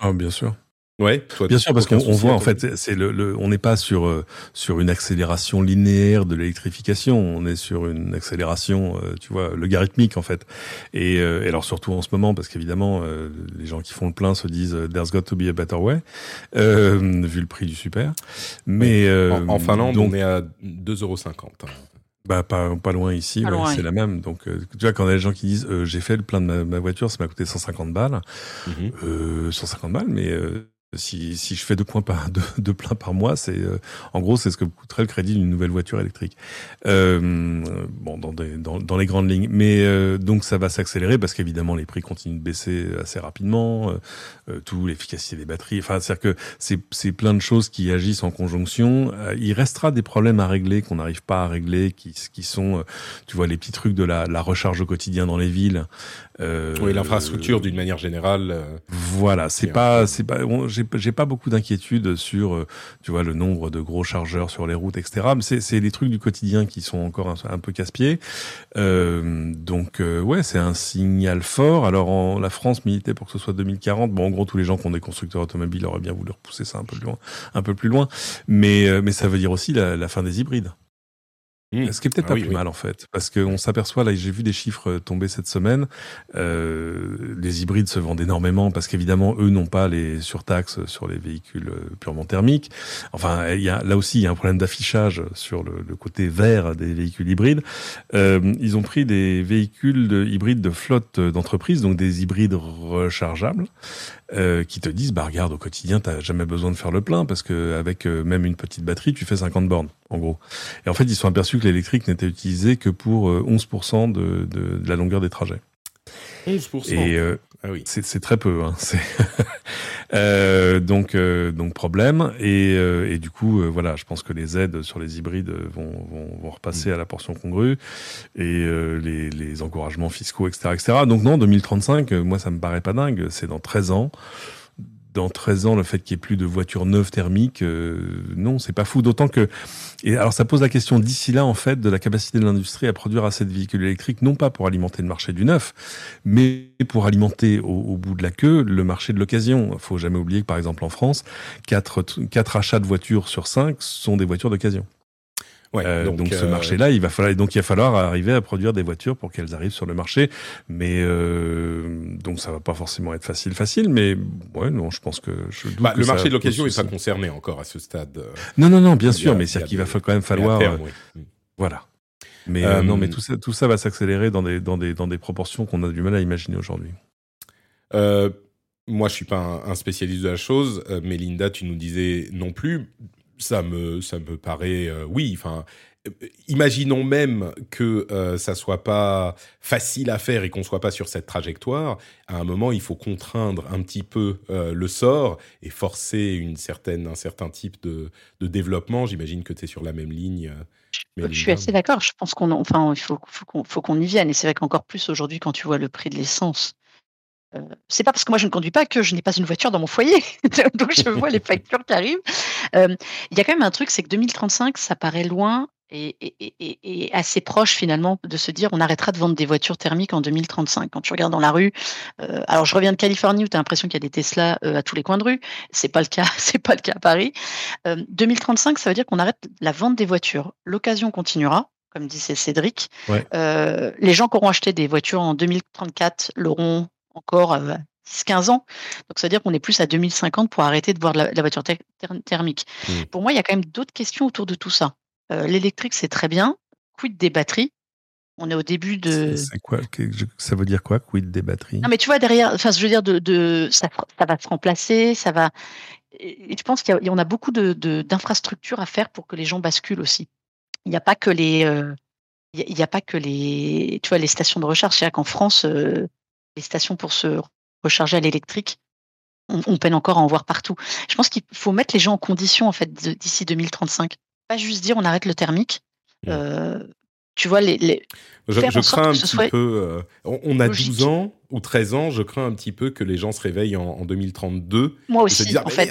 Ah bien sûr. Ouais, bien sûr, parce qu'on voit en fait, c'est le, le, on n'est pas sur euh, sur une accélération linéaire de l'électrification, on est sur une accélération, euh, tu vois, logarithmique en fait. Et, euh, et, alors surtout en ce moment, parce qu'évidemment, les gens qui font le plein se disent "There's got to be a better way", vu le prix du super. Mais en, Finlande, on est à 2,50 euros. Bah pas, pas loin ici, c'est la même. Donc tu vois quand il y a des gens qui disent j'ai fait le plein de ma, voiture, ça m'a coûté 150 balles, 150 mhm. balles, mais si, si je fais deux points par deux, deux pleins par mois, c'est euh, en gros c'est ce que coûterait le crédit d'une nouvelle voiture électrique. Euh, bon, dans, des, dans, dans, les grandes lignes. Mais euh, donc ça va s'accélérer parce qu'évidemment les prix continuent de baisser assez rapidement, euh, euh tout l'efficacité des batteries. Enfin, c'est-à-dire que c'est c'est plein de choses qui agissent en conjonction. il restera des problèmes à régler qu'on n'arrive pas à régler, qui qui sont, tu vois, les petits trucs de la, la recharge au quotidien dans les villes. Oui, l'infrastructure d'une manière générale. voilà, c'est pas c'est pas j'ai pas beaucoup d'inquiétude sur, euh, tu vois, le nombre de gros chargeurs sur les routes, etc. Mais c'est les trucs du quotidien qui sont encore un, peu casse-pieds. Euh, donc, euh, ouais, c'est un signal fort. Alors, en, la France militait pour que ce soit 2040. Bon, en gros, tous les gens qui ont des constructeurs automobiles auraient bien voulu repousser ça un peu plus loin, un peu plus loin. Mais, mais ça veut dire aussi la fin des hybrides. Mmh. Ce qui est peut-être ah pas plus mal en fait, parce qu'on s'aperçoit là, j'ai vu des chiffres euh, tomber cette semaine. Euh, les hybrides se vendent énormément parce qu'évidemment eux n'ont pas les surtaxes sur les véhicules euh, purement thermiques. Enfin, il y a là aussi il y a un problème d'affichage sur le, le, côté vert des véhicules hybrides. Euh, ils ont pris des véhicules de, hybrides de flotte d'entreprise, donc des hybrides rechargeables, euh, qui te disent bah regarde au quotidien t'as jamais besoin de faire le plein parce que avec euh, même une petite batterie tu fais 50 bornes en gros. Et en fait ils sont aperçus que l'électrique n'était utilisé que pour 11% euh, de, de, de, la longueur des trajets 11% et ah oui. c'est très peu hein. Euh, donc, euh, donc problème. Et, euh, et du coup, voilà, je pense que les aides sur les hybrides vont, vont, vont repasser à la portion congrue et les, les encouragements fiscaux, etc., etc. Donc non, 2035, moi, ça me paraît pas dingue. C'est dans 13 ans dans 13 ans, le fait qu'il n'y ait plus de voitures neuves thermiques, euh, non, c'est pas fou. D'autant que, et alors ça pose la question d'ici là, en fait, de la capacité de l'industrie à produire assez de véhicules électriques, non pas pour alimenter le marché du neuf, mais pour alimenter au, bout de la queue le marché de l'occasion. Il faut jamais oublier que, par exemple, en France, 4, 4 achats de voitures sur 5 sont des voitures d'occasion. Euh, donc, ce euh, marché-là, il va falloir donc il va falloir arriver à produire des voitures pour qu'elles arrivent sur le marché. Mais euh, donc ça va pas forcément être facile, facile. Mais ouais, non, je pense que je doute bah, le marché de l'occasion n'est pas concerné encore à ce stade. Non, non, non, bien sûr, mais c'est qu'il va quand même falloir. Voilà. Mais non, mais tout ça, tout ça va s'accélérer dans des dans des dans des proportions qu'on a du mal à imaginer aujourd'hui. moi, je suis pas un, spécialiste de la chose. mais Linda, tu nous disais non plus ça me, ça me paraît, euh, oui, enfin, euh, imaginons même que euh, ça soit pas facile à faire et qu'on soit pas sur cette trajectoire. À un moment, il faut contraindre un petit peu le sort et forcer une certaine, un certain type de, de développement. J'imagine que tu es sur la même ligne. Je suis assez d'accord. Je pense qu'on, enfin, il faut, faut qu'on y vienne. Et c'est vrai qu'encore plus aujourd'hui, quand tu vois le prix de l'essence, euh, c'est pas parce que moi je ne conduis pas que je n'ai pas une voiture dans mon foyer. Donc je vois les factures qui arrivent. Euh, il y a quand même un truc, c'est que 2035, ça paraît loin et, assez proche finalement de se dire on arrêtera de vendre des voitures thermiques en 2035. Quand tu regardes dans la rue, euh, alors je reviens de Californie où tu as l'impression qu'il y a des Tesla à tous les coins de rue. C'est pas le cas, c'est pas le cas à Paris. 2035, ça veut dire qu'on arrête la vente des voitures. L'occasion continuera comme disait Cédric. les gens qui auront acheté des voitures en 2034 l'auront encore 10-15 ans. Donc, ça veut dire qu'on est plus à 2050 pour arrêter de voir la, voiture thermique. Mmh. Pour moi, il y a quand même d'autres questions autour de tout ça. L'électrique, c'est très bien. Quid des batteries? On est au début de. quoi Ça veut dire quoi, quid des batteries? Non, mais tu vois, derrière, enfin, je veux dire, de, ça, va se remplacer, ça va. Et je pense qu'il y, a a beaucoup d'infrastructures à faire pour que les gens basculent aussi. Il n'y a pas que les. il n'y a, pas que les, tu vois, les stations de recharge. C'est-à-dire qu'en France, les stations pour se recharger à l'électrique, on, peine encore à en voir partout. Je pense qu'il faut mettre les gens en condition en fait d'ici 2035. Pas juste dire on arrête le thermique. Euh, tu vois, les, je, crains un petit peu. Euh, on, a 12 ans ou 13 ans, je crains un petit peu que les gens se réveillent en, 2032. Moi aussi, en fait.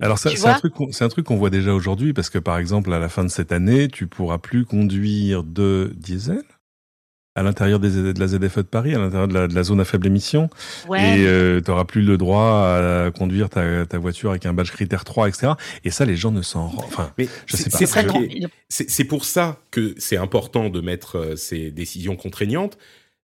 Alors c'est un truc, c'est un truc qu'on voit déjà aujourd'hui parce que par exemple à la fin de cette année, tu pourras plus conduire de diesel à l'intérieur de la ZFE de Paris, à l'intérieur de, la, zone à faible émission. Et euh, tu n'auras plus le droit à conduire ta, voiture avec un badge critère 3, etc. Et ça, les gens ne s'en Enfin, je sais pas. C'est pour ça que c'est important de mettre euh, ces décisions contraignantes.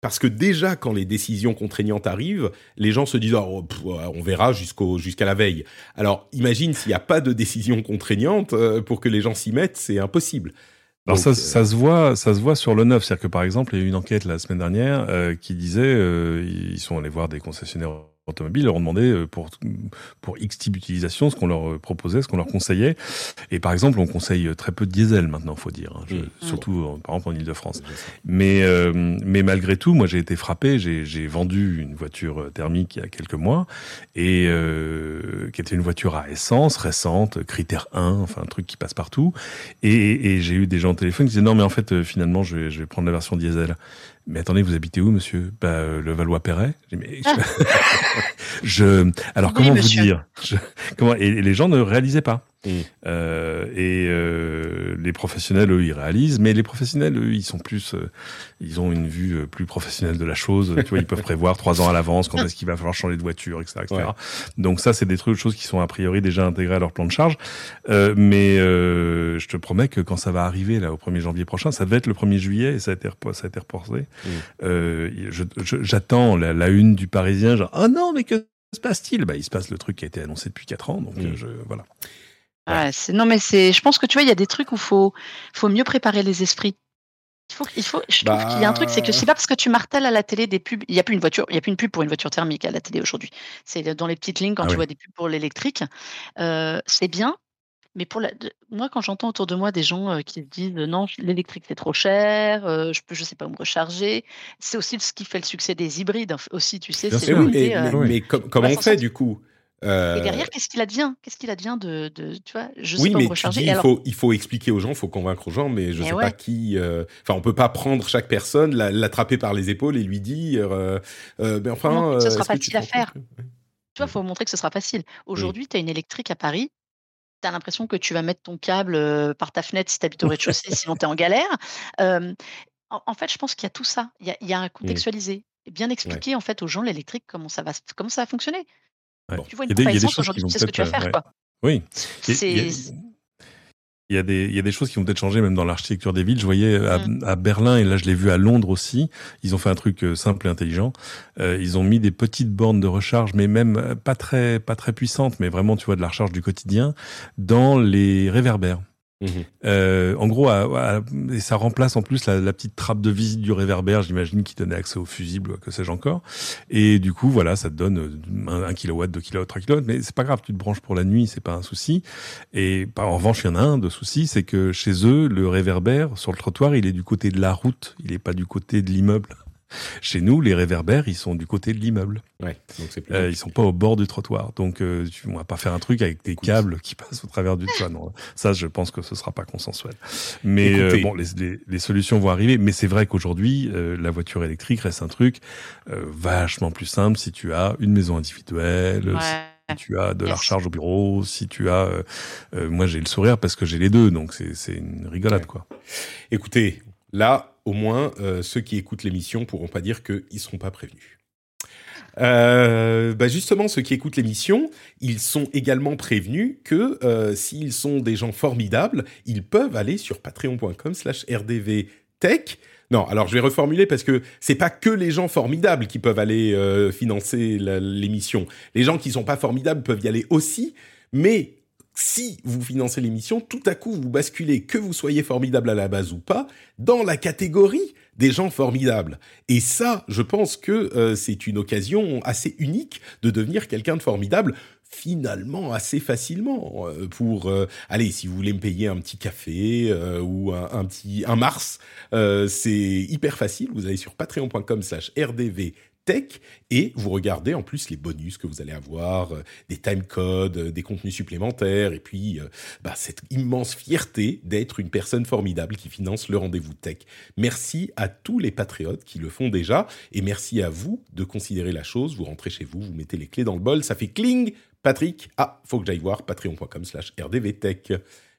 Parce que déjà, quand les décisions contraignantes arrivent, les gens se disent oh, on verra jusqu'au jusqu'à la veille. Alors, imagine s'il n'y a pas de décision contraignante euh, pour que les gens s'y mettent, c'est impossible. Alors ça, ça, se voit, ça se voit sur le neuf, c'est-à-dire que par exemple, il y a eu une enquête la semaine dernière euh, qui disait, euh, ils sont allés voir des concessionnaires automobiles leur ont demandé euh, pour, pour X type d'utilisation ce qu'on leur euh, proposait, ce qu'on leur conseillait. Et par exemple, on conseille très peu de diesel maintenant, faut dire, hein. mmh. surtout euh, par exemple en Ile-de-France. Mais, mais malgré tout, moi j'ai été frappé, j'ai vendu une voiture thermique il y a quelques mois, et qui était une voiture à essence récente, critère 1, enfin un truc qui passe partout. Et, et j'ai eu des gens au téléphone qui disaient non mais en fait finalement je vais, je vais prendre la version diesel. Mais attendez, vous habitez où, monsieur? Bah, euh, Le Valois-Perret. Ah. je... Alors, comment vous dire? Comment... Et les gens ne réalisaient pas. Mm. Euh, et euh, les professionnels, eux, ils réalisent, mais les professionnels, eux, ils sont plus, euh, ils ont une vue euh, plus professionnelle de la chose. tu vois, ils peuvent prévoir trois ans à l'avance quand est-ce qu'il va falloir changer de voiture, etc., etc. Donc ça, c'est des trucs, choses qui sont a priori déjà intégrées à leur plan de charge. Euh, mais je te promets que quand ça va arriver là au 1er janvier prochain, ça devait être le 1er juillet et ça a été, ça a été reporté. Mm. J'attends la, la, une du Parisien, genre ah oh non mais que se passe-t-il? Bah il se passe le truc qui a été annoncé depuis quatre ans, donc mm. je voilà. Ah, non, mais c'est. Je pense que tu vois, il y a des trucs où faut, faut mieux préparer les esprits. Il faut, il faut, je trouve qu'il y a un truc, c'est que c'est pas parce que tu martèles à la télé des pubs, il n'y a plus une voiture, il y a plus une pub pour une voiture thermique à la télé aujourd'hui. C'est dans les petites lignes quand ah tu vois des pubs pour l'électrique. Euh, c'est bien, mais pour la, moi, quand j'entends autour de moi des gens euh, qui disent non, l'électrique c'est trop cher, euh, je peux, je sais pas où me recharger, c'est aussi ce qui fait le succès des hybrides aussi, tu sais. mais, mais, comment on fait du coup? Euh, et derrière, qu'est-ce qu'il advient? Qu'est-ce qu'il advient de, de, tu vois, je sais oui, pas mais recharger. il, faut, il faut expliquer aux gens, il faut convaincre aux gens, mais je ne sais pas qui. Euh, enfin, on peut pas prendre chaque personne, l'attraper par les épaules et lui dire, euh, euh ben enfin. Non, ce sera facile à faire. vois, il faut montrer que ce sera facile. Aujourd'hui, tu as une électrique à Paris, tu as l'impression que tu vas mettre ton câble par ta fenêtre si tu habites au rez-de-chaussée, sinon tu es en galère. Euh, en, en fait, je pense qu'il y a tout ça. Il y a, il y a un contextualisé. Et bien expliquer en fait aux gens l'électrique comment ça va comment ça va fonctionner. Ouais. Tu vois Il y une qui aujourd'hui, tu sais ce que tu vas faire quoi. Oui. C'est il y a des, il y a des choses qui vont peut-être changer même dans l'architecture des villes. Je voyais à, Mm. à Berlin, et là je l'ai vu à Londres aussi, ils ont fait un truc euh, simple et intelligent. Euh, ils ont mis des petites bornes de recharge, mais même euh, pas très, pas très puissantes, mais vraiment, tu vois, de la recharge du quotidien, dans les réverbères. Mhm. Euh, en gros, à- à- et ça remplace en plus la, la petite trappe de visite du réverbère, j'imagine, qui donnait accès au fusible, que sais-je encore. Et du coup, voilà, ça te donne euh, un, un kilowatt, deux kilowatts, trois kilowatts, mais c'est pas grave, tu te branches pour la nuit, c'est pas un souci. Et par- en revanche, il y en a un de souci, c'est que chez eux, le réverbère sur le trottoir, il est du côté de la route, il est pas du côté de l'immeuble. Chez nous, les réverbères, ils sont du côté de l'immeuble. Ouais, donc c'est plus. Euh, ils sont pas au bord du trottoir. Donc, euh, tu, on va pas faire un truc avec des Écoute. câbles qui passent au travers du toit. Non, ça, je pense que ce sera pas consensuel. Mais euh, bon, les, les, les solutions vont arriver. Mais c'est vrai qu'aujourd'hui, euh, la voiture électrique reste un truc euh, vachement plus simple si tu as une maison individuelle, Ouais. si tu as de la recharge au bureau, si tu as... euh, euh, moi, j'ai le sourire parce que j'ai les deux. Donc, c'est c'est une rigolade, Ouais. quoi. Écoutez, là, au moins, euh, ceux qui écoutent l'émission pourront pas dire qu'ils ne seront pas prévenus. Euh, bah justement, ceux qui écoutent l'émission, ils sont également prévenus que euh, s'ils sont des gens formidables, ils peuvent aller sur patreon.com slash rdvtech. Non, alors je vais reformuler parce que c'est pas que les gens formidables qui peuvent aller financer l'émission. Les gens qui sont pas formidables peuvent y aller aussi, mais si vous financez l'émission, tout à coup vous basculez, que vous soyez formidable à la base ou pas, dans la catégorie des gens formidables. Et ça, je pense que euh, c'est une occasion assez unique de devenir quelqu'un de formidable finalement assez facilement euh, pour euh, allez si vous voulez me payer un petit café euh, ou un, un petit un Mars euh, c'est hyper facile vous allez sur patreon.com slash rdv et vous regardez en plus les bonus que vous allez avoir euh, des time codes euh, des contenus supplémentaires et puis euh, bah, cette immense fierté d'être une personne formidable qui finance le rendez-vous tech merci à tous les patriotes qui le font déjà et merci à vous de considérer la chose vous rentrez chez vous vous mettez les clés dans le bol ça fait cling Patrick, ah, faut que j'aille voir patreon.com slash rdvtech.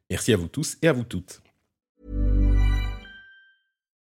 Merci à vous tous et à vous toutes.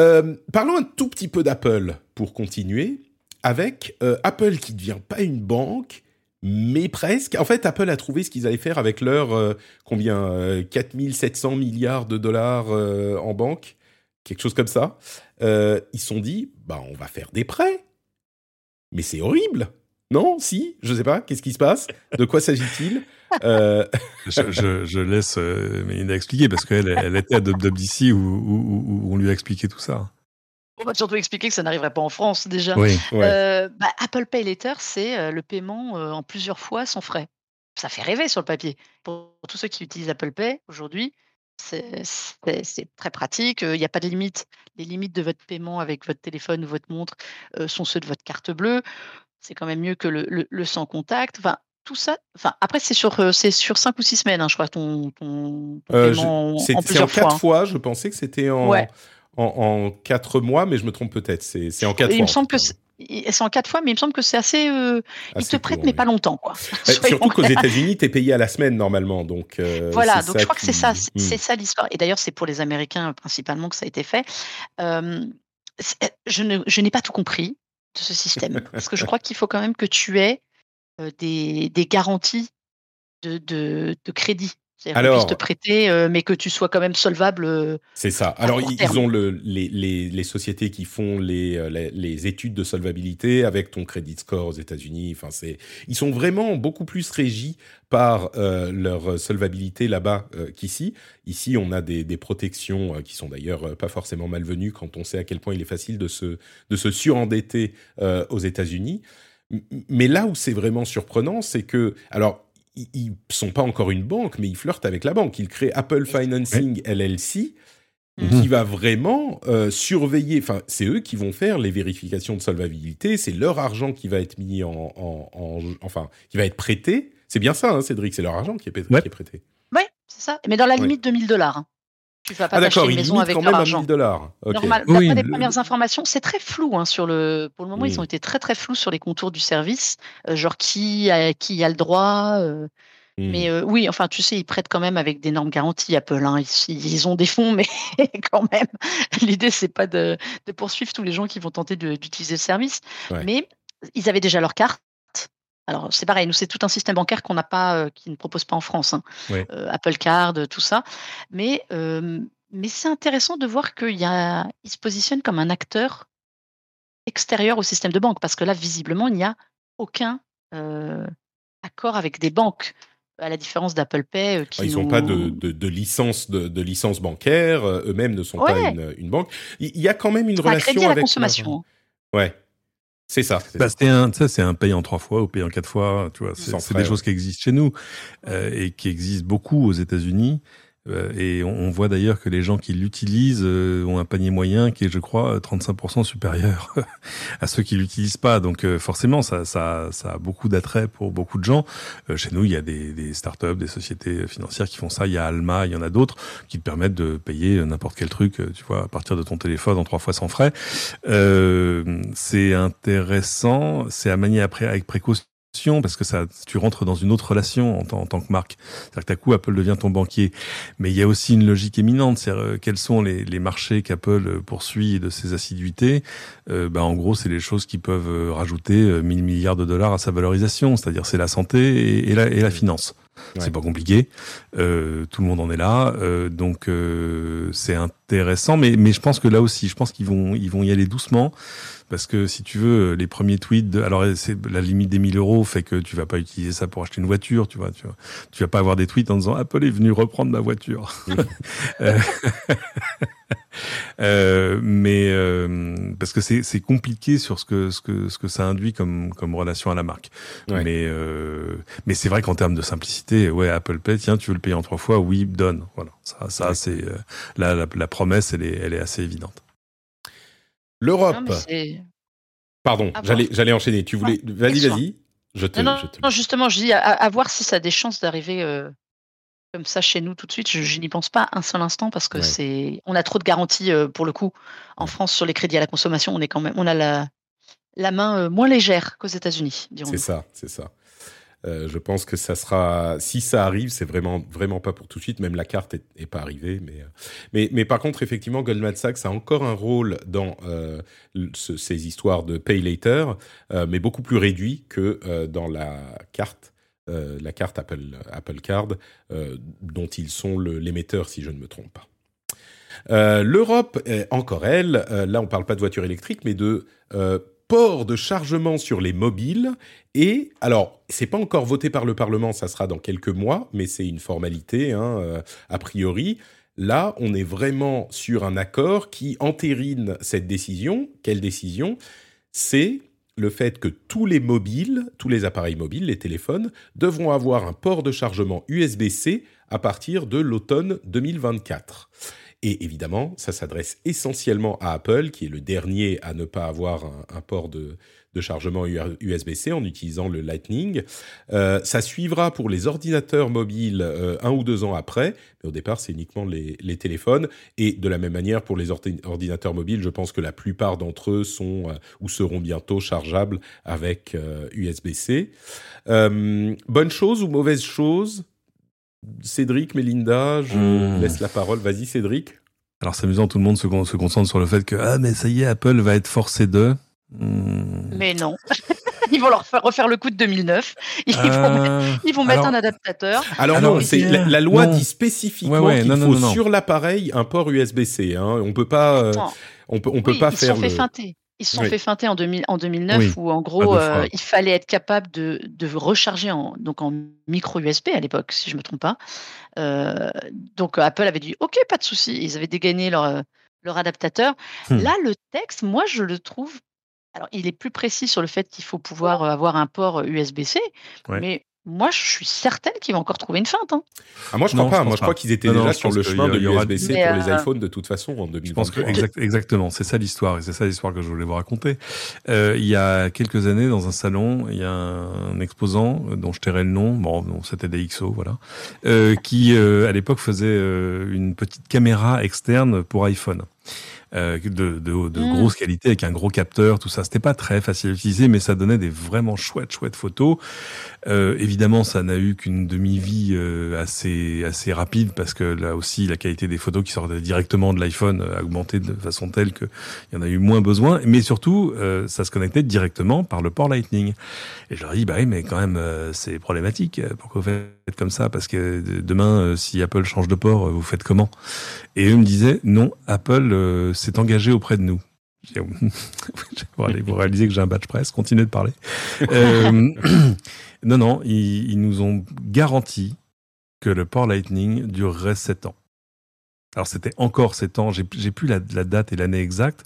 Euh, parlons un tout petit peu d'Apple pour continuer, avec euh, Apple qui ne devient pas une banque, mais presque. En fait, Apple a trouvé ce qu'ils allaient faire avec leur, euh, combien, euh, 4700 milliards de dollars euh, en banque, quelque chose comme ça. Ils se sont dit, bah, on va faire des prêts. Mais c'est horrible. Non Si Je sais pas. Qu'est-ce qui se passe? De quoi s'agit-il? Euh, je, je, je laisse euh, Mélina expliquer parce qu'elle elle était à WWDC où, où, où on lui a expliqué tout ça. On va surtout expliquer que ça n'arriverait pas en France déjà. Oui. ouais. Euh, bah, Apple Pay Later, c'est le paiement en plusieurs fois sans frais. Ça fait rêver sur le papier. Pour tous ceux qui utilisent Apple Pay aujourd'hui, c'est très pratique. Il n'y a pas de limite. Les limites de votre paiement avec votre téléphone ou votre montre sont ceux de votre carte bleue. C'est quand même mieux que le, sans contact. Enfin, tout ça? Enfin, après, c'est sur, c'est sur 5 ou 6 semaines, hein, je crois, ton, ton, paiement C'est en, en 4 fois. Hein. fois. Je pensais que c'était en, en, 4 mois, mais je me trompe peut-être. C'est en 4 fois. Il me semble que c'est en quatre fois, mais il me semble que c'est assez. Euh, ils te prêtent, mais pas longtemps, quoi. Bah, surtout qu'aux États-Unis, tu es payé à la semaine normalement, donc. Euh, voilà, donc je crois que c'est ça, c'est hmm. ça l'histoire. Et d'ailleurs, c'est pour les Américains principalement que ça a été fait. Euh, je ne, je n'ai pas tout compris de ce système, parce que je crois qu'il faut quand même que tu aies des, des garanties de, de, de crédit puisse te prêter, euh, mais que tu sois quand même solvable. Euh, c'est ça. Alors, ils ont le, les, les, les, sociétés qui font les, euh, études de solvabilité avec ton credit score aux États-Unis. Enfin, c'est, ils sont vraiment beaucoup plus régis par leur solvabilité là-bas qu'ici. Ici, on a des, des protections qui sont d'ailleurs pas forcément malvenues quand on sait à quel point il est facile de se, de se surendetter aux États-Unis. Mais là où c'est vraiment surprenant, c'est que, alors, ils sont pas encore une banque, mais ils flirtent avec la banque. Ils créent Apple Financing LLC, qui mhm. va vraiment euh, surveiller. Enfin, c'est eux qui vont faire les vérifications de solvabilité. C'est leur argent qui va être mis en, enfin, qui va être prêté. C'est bien ça, hein, Cédric. C'est leur argent qui est, prêté. Oui, c'est ça. Mais dans la limite de 1000 dollars. Hein. Tu vas pas ah d'accord, une maison avec quand leur même argent. dollars. Normal. Oui, les premières informations, c'est très flou hein, sur le. Pour le moment, ils ont été très très flous sur les contours du service, euh, genre qui a, qui a le droit. Euh. Mais hmm. euh, oui, enfin, tu sais, ils prêtent quand même avec d'énormes garanties, Apple. Hein. Ils, ont des fonds, mais quand même, l'idée, c'est pas de, de, poursuivre tous les gens qui vont tenter d'utiliser le service. Mais ils avaient déjà leur carte. Alors c'est pareil, nous c'est tout un système bancaire qu'on n'a pas, euh, qui ne propose pas en France, hein. euh, Apple Card, tout ça. Mais mais c'est intéressant de voir qu'il se positionne comme un acteur extérieur au système de banque, parce que là visiblement il n'y a aucun accord avec des banques à la différence d'Apple Pay. Qui ils n'ont pas de, de, licence de, licence bancaire, eux-mêmes ne sont pas une, banque. Il y a quand même une relation avec la consommation. Ouais. C'est ça. Bah, c'est un, ça, c'est un paye en trois fois ou paye en quatre fois. Tu vois, c'est des choses qui existent chez nous euh, et qui existent beaucoup aux États-Unis. Euh, et on, voit d'ailleurs que les gens qui l'utilisent euh, ont un panier moyen qui est, je crois, 35% supérieur à ceux qui l'utilisent pas. Donc euh, forcément, ça, ça, ça a beaucoup d'attrait pour beaucoup de gens. chez nous, il y a des, des startups, des sociétés financières qui font ça. Il y a Alma, il y en a d'autres qui te permettent de payer n'importe quel truc, tu vois, à partir de ton téléphone en trois fois sans frais. c'est intéressant, c'est à manier après avec précaution parce que ça, tu rentres dans une autre relation en, en tant que marque. C'est-à-dire que d'un coup, Apple devient ton banquier. Mais il y a aussi une logique éminente. C'est euh, quels sont les, les marchés qu'Apple euh, poursuit de ses assiduités. Euh, bah, en gros, c'est les choses qui peuvent rajouter 1000 milliards de dollars à sa valorisation. C'est-à-dire c'est la santé et, la, et la finance. C'est pas compliqué. Euh, tout le monde en est là, euh, donc euh, c'est intéressant. Mais, mais je pense que là aussi, je pense qu'ils vont ils vont y aller doucement parce que si tu veux, les premiers tweets, de, alors c'est la limite des 1000 euros fait que tu vas pas utiliser ça pour acheter une voiture, tu vois, tu, vois, tu vas pas avoir des tweets en disant Apple est venu reprendre ma voiture. euh, mais euh, parce que c'est compliqué sur ce que ce que ce que ça induit comme comme relation à la marque. Mais euh, mais c'est vrai qu'en termes de simplicité, ouais, Apple Pay, tiens, tu veux le payer en trois fois, oui, donne. Voilà, ça ça c'est là la, la, promesse, elle est elle est assez évidente. L'Europe. Pardon, j'allais, j'allais enchaîner. Tu voulais. Vas-y, vas-y. Je te, non, non, justement, je dis à, voir si ça a des chances d'arriver euh, comme ça chez nous tout de suite. Je, n'y pense pas un seul instant parce que c'est, on a trop de garanties euh, pour le coup. En France, sur les crédits à la consommation, on est quand même, on a la, la main euh, moins légère qu'aux États-Unis. C'est ça, c'est ça. Euh, je pense que ça sera, si ça arrive, c'est vraiment vraiment pas pour tout de suite. Même la carte est, pas arrivée, mais, mais mais par contre, effectivement, Goldman Sachs a encore un rôle dans euh, ces histoires de pay later, mais beaucoup plus réduit que dans la carte. La carte Apple, Apple Card, dont ils sont l'émetteur, si je ne me trompe pas. L'Europe, encore elle, là on parle pas de voiture électrique, mais de port de chargement sur les mobiles. Et alors, c'est pas encore voté par le Parlement, ça sera dans quelques mois, mais c'est une formalité hein, euh, a priori. Là, on est vraiment sur un accord qui entérine cette décision. Quelle décision? C'est le fait que tous les mobiles, tous les appareils mobiles, les téléphones, devront avoir un port de chargement USB-C à partir de l'automne 2024. Et évidemment, ça s'adresse essentiellement à Apple, qui est le dernier à ne pas avoir un, port de, chargement USB-C en utilisant le Lightning. Euh, ça suivra pour les ordinateurs mobiles euh, un ou deux ans après, mais au départ, c'est uniquement les, téléphones. Et de la même manière, pour les ordinateurs mobiles, je pense que la plupart d'entre eux sont euh, ou seront bientôt chargeables avec USB-C. bonne chose ou mauvaise chose? Cédric, Mélinda, je hmm. laisse la parole. Vas-y, Cédric. Alors, c'est amusant, tout le monde se, concentre sur le fait que, ah, mais ça y est, Apple va être forcé de. Hmm. Mais non. ils vont leur refaire le coup de 2009. Ils vont mettre, un adaptateur. Alors, non, c'est la, loi dit spécifiquement qu'il faut sur l'appareil un port USB-C. Hein. On peut pas, euh, on peut, on peut pas faire. Sont fait feinter. Ils se sont fait feinter en, 2000, en 2009 où en gros euh, il fallait être capable de, de recharger en, donc en micro USB à l'époque si je me trompe pas. Euh, donc Apple avait dit ok pas de souci ils avaient dégainé leur, leur adaptateur. Hmm. Là le texte moi je le trouve alors il est plus précis sur le fait qu'il faut pouvoir avoir un port USB-C mais moi, je suis certaine qu'ils vont encore trouver une feinte. Hein. Ah, moi, je crois pas. moi, je crois qu'ils étaient déjà sur le chemin de l'USB-C pour les euh, iPhones de toute façon en 2020. Je pense que exactement, c'est ça l'histoire et c'est ça l'histoire que je voulais vous raconter. Euh, il y a quelques années, dans un salon, il y a un exposant dont je tairai le nom. Bon, c'était DxO, voilà, euh, qui à l'époque faisait une petite caméra externe pour iPhone. Euh, de, de, de mm. grosse qualité avec un gros capteur, tout ça. C'était pas très facile à utiliser, mais ça donnait des vraiment chouettes, chouettes photos. Euh, évidemment, ça n'a eu qu'une demi-vie euh, assez assez rapide parce que là aussi, la qualité des photos qui sortaient directement de l'iPhone a augmenté de façon telle qu'il y en a eu moins besoin. Mais surtout, ça se connectait directement par le port Lightning. Et je leur dis, bah oui, mais quand même, c'est problématique. Pourquoi vous faites comme ça? Parce que demain, si Apple change de port, vous faites comment? Et eux me disaient, non, Apple s'est engagé auprès de nous. allez, vous réalisez que j'ai un badge presse, continuez de parler. Euh, non, non, ils, ils, nous ont garanti que le port Lightning durerait 7 ans. Alors c'était encore 7 ans, j'ai plus la, date et l'année exacte,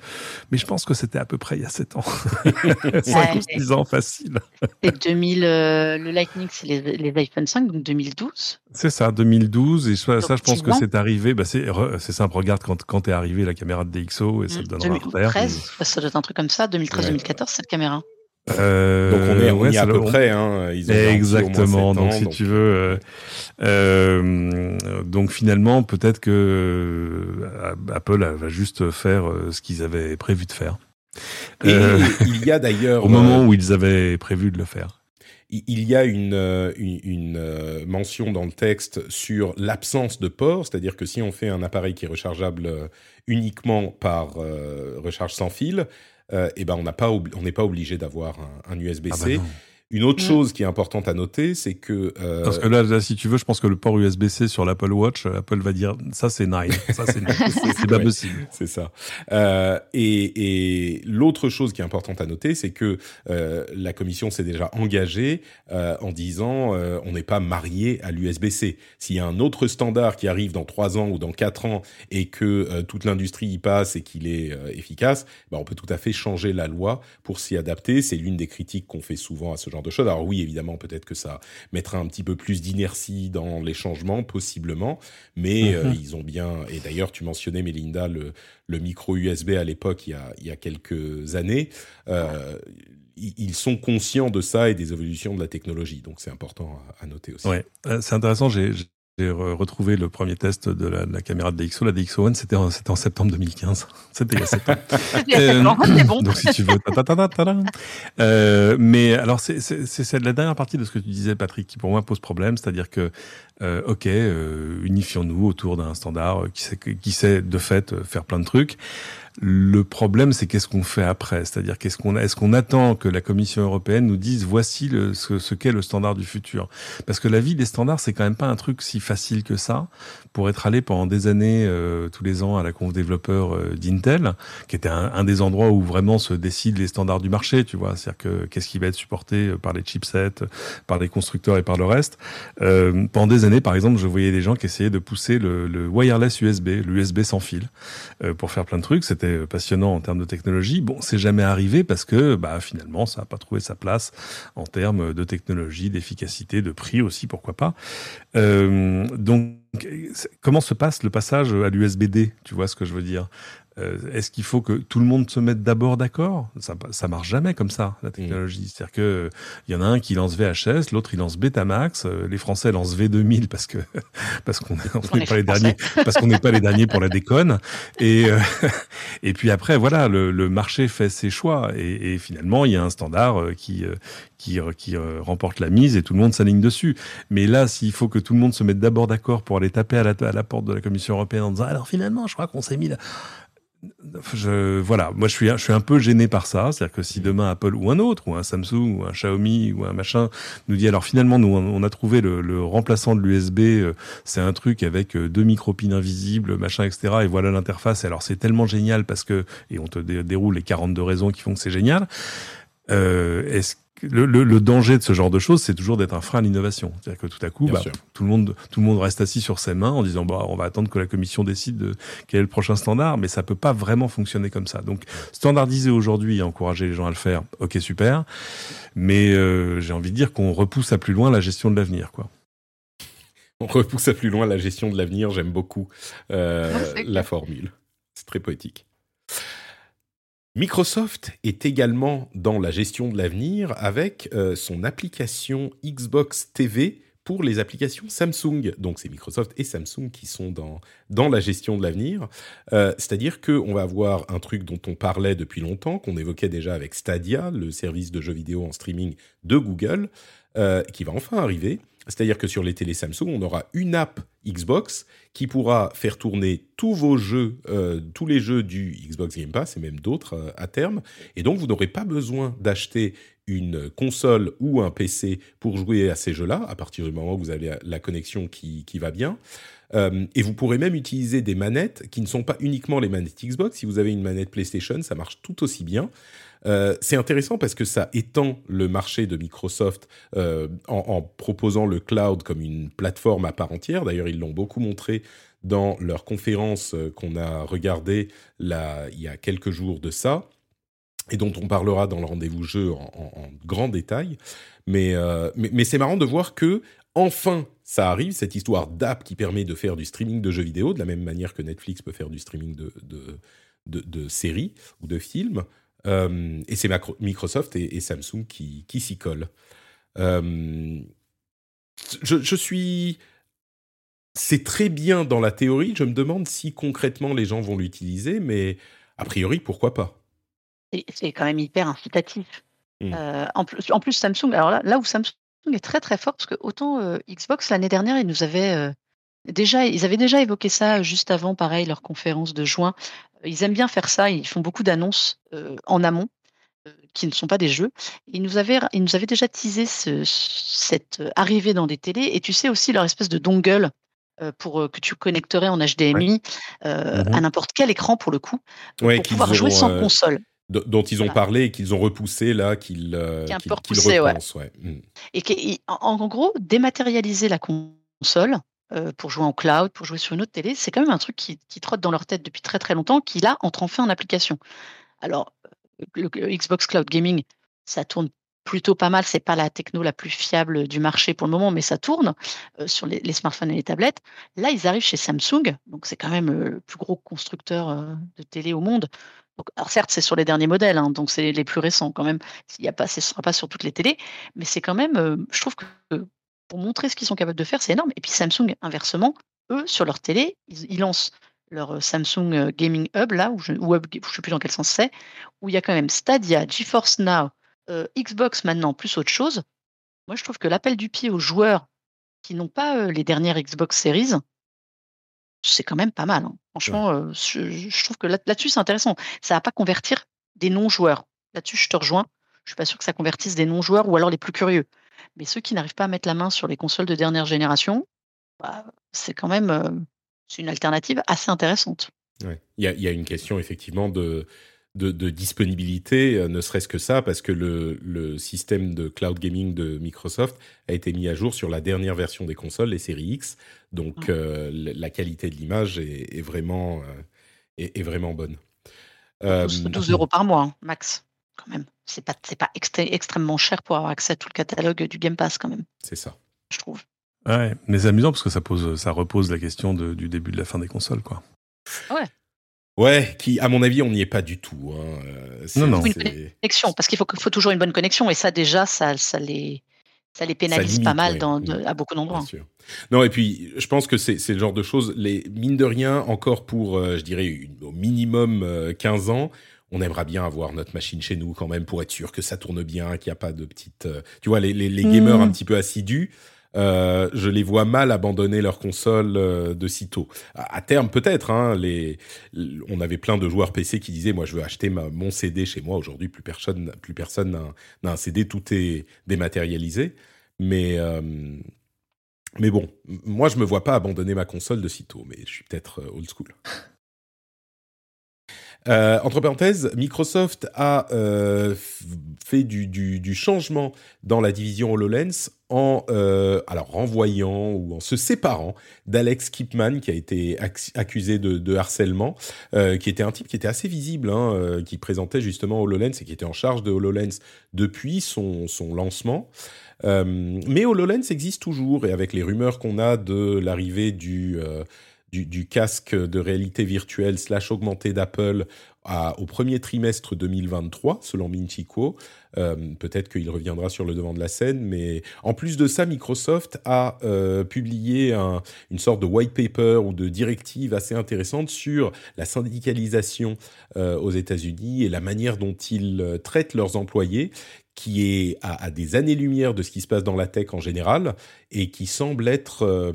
mais je pense que c'était à peu près il y a 7 ans. 5 ou 6 ans facile. Et 2000, euh, le Lightning, c'est les, les, iPhone 5, donc 2012 C'est ça, 2012, et ça, ça je pense que c'est arrivé, bah c'est simple, regarde quand, quand est arrivée la caméra de DxO, et ça te donnera 2013, ça doit être un truc comme ça, 2013-2014 cette caméra. Euh, donc on est, on y est à peu près. Hein, ils ont exactement. donc si tu veux, euh, euh, donc finalement peut-être que euh, Apple va juste faire euh, ce qu'ils avaient prévu de faire. Et il y a d'ailleurs au moment où ils avaient prévu de le faire. Il y a une, une, une mention dans le texte sur l'absence de port, c'est-à-dire que si on fait un appareil qui est rechargeable uniquement par recharge sans fil, et ben on n'est pas obligé d'avoir un, USB-C. Ah une autre mm. chose qui est importante à noter, c'est que euh, parce que là, si tu veux, je pense que le port USB-C sur l'Apple Watch, euh, Apple va dire ça c'est nine, ça c'est pas possible. C'est ça. Euh, et, et l'autre chose qui est importante à noter, c'est que euh, la Commission s'est déjà engagée euh, en disant on n'est pas marié à l'USB-C. S'il y a un autre standard qui arrive dans trois ans ou dans quatre ans et que toute l'industrie y passe et qu'il est efficace, ben on peut tout à fait changer la loi pour s'y adapter. C'est l'une des critiques qu'on fait souvent à ce genre de choses. Alors oui, évidemment, peut-être que ça mettra un petit peu plus d'inertie dans les changements, possiblement, mais euh, mhm. ils ont bien. Et d'ailleurs, tu mentionnais, Melinda, le, le micro USB à l'époque, il, y a, il y a quelques années. Euh, ils sont conscients de ça et des évolutions de la technologie, donc c'est important à, noter aussi. Ouais, euh, c'est intéressant. J'ai j'ai retrouvé le premier test de la, la caméra de DxO. La DxO One, c'était en, en, septembre 2015. C'était il y a 7 ans. euh, bon. Donc, si tu veux. euh, mais alors, c'est la dernière partie de ce que tu disais, Patrick, qui pour moi pose problème. C'est-à-dire que, euh, OK, euh, unifions-nous autour d'un standard qui sait, qui sait de fait faire plein de trucs. Le problème, c'est qu'est-ce qu'on fait après? C'est-à-dire, qu'est-ce qu'on est-ce qu'on attend que la Commission européenne nous dise voici le, ce, qu'est le standard du futur? Parce que la vie des standards, c'est quand même pas un truc si facile que ça. Pour être allé pendant des années, euh, tous les ans, à la conf développeur euh, d'Intel, qui était un, des endroits où vraiment se décident les standards du marché. Tu vois, c'est-à-dire que qu'est-ce qui va être supporté euh, par les chipsets, par les constructeurs et par le reste? Euh, pendant des années, par exemple, je voyais des gens qui essayaient de pousser le, le wireless USB, l'USB sans fil, pour faire plein de trucs. C'était passionnant en termes de technologie. Bon, c'est jamais arrivé parce que bah, finalement, ça n'a pas trouvé sa place en termes de technologie, d'efficacité, de prix aussi, pourquoi pas. Euh, donc, comment se passe le passage à l'USB-D Tu vois ce que je veux dire? Euh, est-ce qu'il faut que tout le monde se mette d'abord d'accord? Ça, ça marche jamais comme ça, la technologie. Mm. C'est-à-dire que il y en a un qui lance VHS, l'autre il lance Betamax, euh, les Français lancent V2000 parce que parce qu'on n'est pas les derniers, parce qu'on n'est pas les derniers pour la déconne. Et euh, et puis après voilà, le, le, marché fait ses choix et, et finalement il y a un standard qui qui, qui remporte la mise et tout le monde s'aligne dessus. Mais là, s'il faut que tout le monde se mette d'abord d'accord pour aller taper à la, à la porte de la Commission européenne en disant alors finalement, je crois qu'on s'est mis là voilà, moi je suis, je suis un peu gêné par ça. C'est-à-dire que si demain Apple ou un autre, ou un Samsung, ou un Xiaomi, ou un machin, nous dit alors finalement nous on a trouvé le, le remplaçant de l'USB, euh, c'est un truc avec euh, deux micropines invisibles, machin, etc. Et voilà l'interface. Alors c'est tellement génial parce que et on te déroule les 42 raisons qui font que c'est génial. Euh, est-ce le, le, le, danger de ce genre de choses, c'est toujours d'être un frein à l'innovation. C'est-à-dire que tout à coup, bah, tout le monde, tout le monde reste assis sur ses mains en disant, bah, on va attendre que la commission décide de quel est le prochain standard, mais ça peut pas vraiment fonctionner comme ça. Donc, standardiser aujourd'hui et encourager les gens à le faire, ok, super. Mais euh, j'ai envie de dire qu'on repousse à plus loin la gestion de l'avenir, quoi. On repousse à plus loin la gestion de l'avenir. J'aime beaucoup euh, la formule. C'est très poétique. Microsoft est également dans la gestion de l'avenir avec euh, son application Xbox TV pour les applications Samsung. Donc c'est Microsoft et Samsung qui sont dans, dans la gestion de l'avenir. Euh, c'est-à-dire qu'on va avoir un truc dont on parlait depuis longtemps, qu'on évoquait déjà avec Stadia, le service de jeux vidéo en streaming de Google, euh, qui va enfin arriver. C'est-à-dire que sur les télé Samsung, on aura une app Xbox qui pourra faire tourner tous vos jeux, euh, tous les jeux du Xbox Game Pass et même d'autres euh, à terme. Et donc, vous n'aurez pas besoin d'acheter une console ou un PC pour jouer à ces jeux-là, à partir du moment où vous avez la connexion qui, qui va bien. Euh, et vous pourrez même utiliser des manettes qui ne sont pas uniquement les manettes Xbox. Si vous avez une manette PlayStation, ça marche tout aussi bien. Euh, c'est intéressant parce que ça étend le marché de Microsoft euh, en, proposant le cloud comme une plateforme à part entière. D'ailleurs, ils l'ont beaucoup montré dans leur conférence euh, qu'on a regardée là, il y a quelques jours de ça et dont on parlera dans le rendez-vous jeu en, grand détail. Mais, c'est marrant de voir que enfin ça arrive, cette histoire d'app qui permet de faire du streaming de jeux vidéo, de la même manière que Netflix peut faire du streaming de séries ou de films. Euh, et c'est Microsoft et, Samsung qui, qui s'y collent. Euh, je, je, suis. C'est très bien dans la théorie. Je me demande si concrètement les gens vont l'utiliser, mais a priori, pourquoi pas? C'est quand même hyper incitatif. Hmm. Euh, en, plus, en, plus, Samsung, alors là, là où Samsung est très très fort, parce que autant Xbox l'année dernière, ils nous avaient déjà, ils avaient déjà évoqué ça juste avant, pareil, leur conférence de juin, ils aiment bien faire ça, ils font beaucoup d'annonces euh, en amont euh, qui ne sont pas des jeux. Ils nous avaient, ils nous avaient déjà teasé cette arrivée dans des télés et tu sais aussi leur espèce de dongle euh, pour que tu connecterais en HDMI mmh à n'importe quel écran pour le coup pour pouvoir jouer sans console. Dont ils ont parlé et qu'ils ont repoussé là, qu'ils qu repoussé, ouais. Mmh. Et en gros, dématérialiser la console, euh, pour jouer en cloud, pour jouer sur une autre télé, c'est quand même un truc qui, trotte dans leur tête depuis très très longtemps, qui là entre enfin en application. Alors, le, Xbox Cloud Gaming, ça tourne plutôt pas mal. C'est pas la techno la plus fiable du marché pour le moment, mais ça tourne euh, sur les, smartphones et les tablettes. Là, ils arrivent chez Samsung, donc c'est quand même euh, le plus gros constructeur de télé au monde. Alors certes, c'est sur les derniers modèles, hein, donc c'est les plus récents quand même. Il y a pas, ce ne sera pas sur toutes les télés, mais c'est quand même, je trouve que pour montrer ce qu'ils sont capables de faire, c'est énorme. Et puis Samsung, inversement, eux, sur leur télé, ils, lancent leur euh, Samsung euh, Gaming Hub, là, ou je ne sais plus dans quel sens c'est, où il y a quand même Stadia, GeForce Now, euh, Xbox maintenant, plus autre chose. Moi, je trouve que l'appel du pied aux joueurs qui n'ont pas les dernières Xbox Series, c'est quand même pas mal. Hein. Franchement, je, trouve que là-dessus, c'est intéressant. Ça va pas convertir des non-joueurs. Là-dessus, je te rejoins. Je suis pas sûr que ça convertisse des non-joueurs ou alors les plus curieux. Mais ceux qui n'arrivent pas à mettre la main sur les consoles de dernière génération, bah, c'est quand même euh, une alternative assez intéressante. Il y, a, une question effectivement de, de, disponibilité, euh, ne serait-ce que ça, parce que le, système de cloud gaming de Microsoft a été mis à jour sur la dernière version des consoles, les séries X. Donc euh, la qualité de l'image est, vraiment, est, vraiment bonne. 12, 12 euros par mois, hein, max, quand même. C'est pas, c'est pas extrêmement cher pour avoir accès à tout le catalogue du Game Pass, quand même. C'est ça. Je trouve. Ouais, mais c'est amusant parce que ça, pose, ça repose la question de, du début de la fin des consoles, quoi. Ouais. Ouais, qui, à mon avis, on n'y est pas du tout. Hein. Euh, Non, non. Une connexion, parce qu'il faut, faut toujours une bonne connexion, et ça, déjà, ça, ça les, ça les pénalise limite, pas mal ouais. dans, de- à beaucoup d'endroits. Bien sûr. Non, et puis je pense que c'est c'est le genre de choses, les mine de rien, encore pour, euh, je dirais, une- au minimum euh, 15 ans, on aimerait bien avoir notre machine chez nous quand même pour être sûr que ça tourne bien, qu'il n'y a pas de petites... euh, tu vois, les, les, les gamers Mm. un petit peu assidus, euh, je les vois mal abandonner leur console euh, de sitôt. À, à terme, peut-être. Hein, les, on avait plein de joueurs PC qui disaient, moi, je veux acheter ma, mon CD chez moi. Aujourd'hui, plus personne, plus personne n'a un- CD, tout est dématérialisé. Mais euh, mais bon, moi je me vois pas abandonner ma console de sitôt, mais je suis peut-être old school. Euh, entre parenthèses, Microsoft a euh, fait du, du, du changement dans la division HoloLens en euh, alors renvoyant ou en se séparant d'Alex Kipman qui a été ac- accusé de, harcèlement, euh, qui était un type qui était assez visible, hein, euh, qui présentait justement HoloLens et qui était en charge de HoloLens depuis son, son lancement. Euh, mais HoloLens existe toujours et avec les rumeurs qu'on a de l'arrivée du, du, casque de réalité virtuelle slash augmentée d'Apple au premier trimestre 2023, selon Minchico, euh, peut-être qu'il reviendra sur le devant de la scène, mais en plus de ça, Microsoft a euh, publié un- une sorte de white paper ou de directive assez intéressante sur la syndicalisation euh, aux États-Unis et la manière dont ils traitent leurs employés qui est à, à des années-lumière de ce qui se passe dans la tech en général et qui semble être, euh,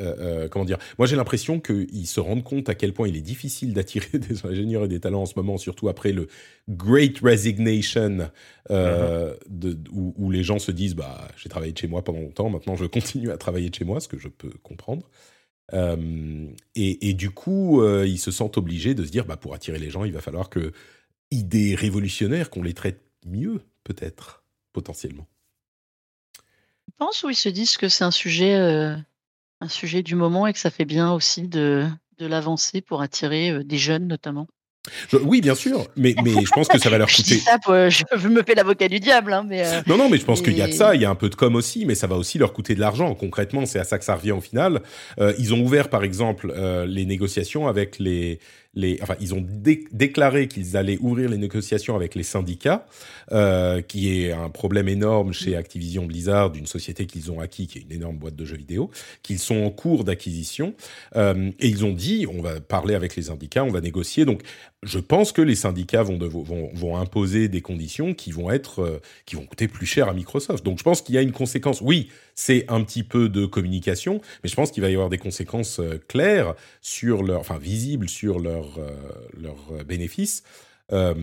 euh, euh, comment dire, moi j'ai l'impression qu'ils se rendent compte à quel point il est difficile d'attirer des ingénieurs et des talents en ce moment, surtout après le Great Resignation, euh, de, où, où les gens se disent, bah j'ai travaillé de chez moi pendant longtemps, maintenant je continue à travailler de chez moi, ce que je peux comprendre. Et, et du coup, ils se sentent obligés de se dire, bah, pour attirer les gens, il va falloir que idées révolutionnaires, qu'on les traite mieux, peut-être, potentiellement. Je pense ou ils se disent que c'est un sujet, euh, un sujet du moment et que ça fait bien aussi de, de l'avancer pour attirer euh, des jeunes notamment? Je- oui, bien sûr, mais, mais je pense que ça va leur Je dis coûter. ça, pour, je me fais l'avocat du diable, hein, mais euh, Non, non, mais je pense qu'il y a de ça, il y a un peu de com aussi, mais ça va aussi leur coûter de l'argent. Concrètement, c'est à ça que ça revient au final. Euh, ils ont ouvert, par exemple, euh, les négociations avec les, enfin, ils ont dé- déclaré qu'ils allaient ouvrir les négociations avec les syndicats, euh, qui est un problème énorme chez Activision Blizzard, d'une société qu'ils ont acquis, qui est une énorme boîte de jeux vidéo, qu'ils sont en cours d'acquisition. Euh, et ils ont dit, on va parler avec les syndicats, on va négocier. Donc, je pense que les syndicats vont, imposer des conditions qui vont être, euh, qui vont coûter plus cher à Microsoft. Donc, je pense qu'il y a une conséquence. Oui, c'est un petit peu de communication, mais je pense qu'il va y avoir des conséquences claires sur leur, enfin visibles sur leurs euh, leurs euh, bénéfices, euh,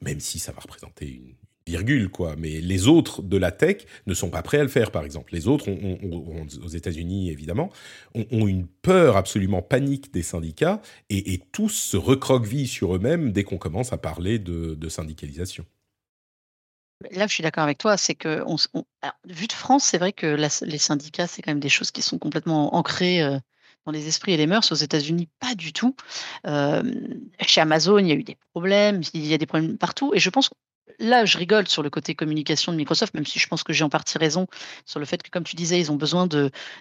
même si ça va représenter une virgule quoi. Mais les autres de la tech ne sont pas prêts à le faire, par exemple. Les autres, aux États-Unis évidemment, ont, une peur absolument panique des syndicats et, tous se recroquevillent sur eux-mêmes dès qu'on commence à parler de, syndicalisation. là je suis d'accord avec toi, c'est que on, vu de France, c'est vrai que les syndicats, c'est quand même des choses qui sont complètement ancrées euh, dans les esprits et les mœurs. Aux États-Unis, pas du tout. Chez Amazon, il y a eu des problèmes, il y a des problèmes partout, et je pense là, je rigole sur le côté communication de Microsoft, même si je pense que j'ai en partie raison sur le fait que, comme tu disais, ils ont besoin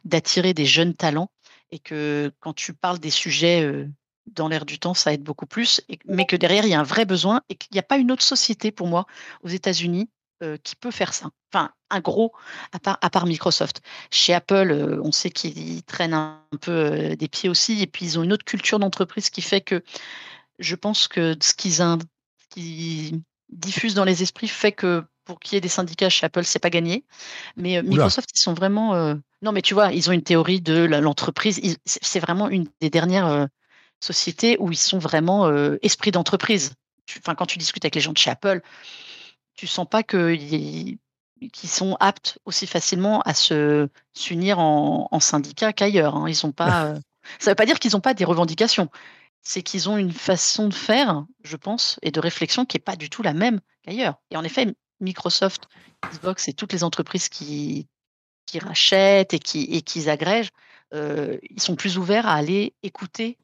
d'attirer des jeunes talents et que quand tu parles des sujets dans l'air du temps, ça aide beaucoup plus, mais que derrière, il y a un vrai besoin et qu'il n'y a pas une autre société pour moi aux États-Unis euh, qui peut faire ça. Enfin, un gros, à part, à part Microsoft. Chez Apple, euh, on sait qu'ils traînent un, peu euh, des pieds aussi, et puis ils ont une autre culture d'entreprise qui fait que je pense que ce qu'ils diffusent dans les esprits fait que pour qu'il y ait des syndicats chez Apple, c'est pas gagné. Mais Microsoft, ils sont vraiment. Non, mais tu vois, ils ont une théorie de l'entreprise. C'est vraiment une des dernières sociétés où ils sont vraiment esprit d'entreprise. Enfin, quand tu discutes avec les gens de chez Apple, tu sens pas qu'ils sont aptes aussi facilement à se s'unir en, en syndicat qu'ailleurs. hein. Ils sont pas. euh, Ça veut pas dire qu'ils n'ont pas des revendications. C'est qu'ils ont une façon de faire, je pense, et de réflexion qui est pas du tout la même qu'ailleurs. Et en effet, Microsoft, Xbox et toutes les entreprises qui qui rachètent et qui et qui agrègent, euh, ils sont plus ouverts à aller écouter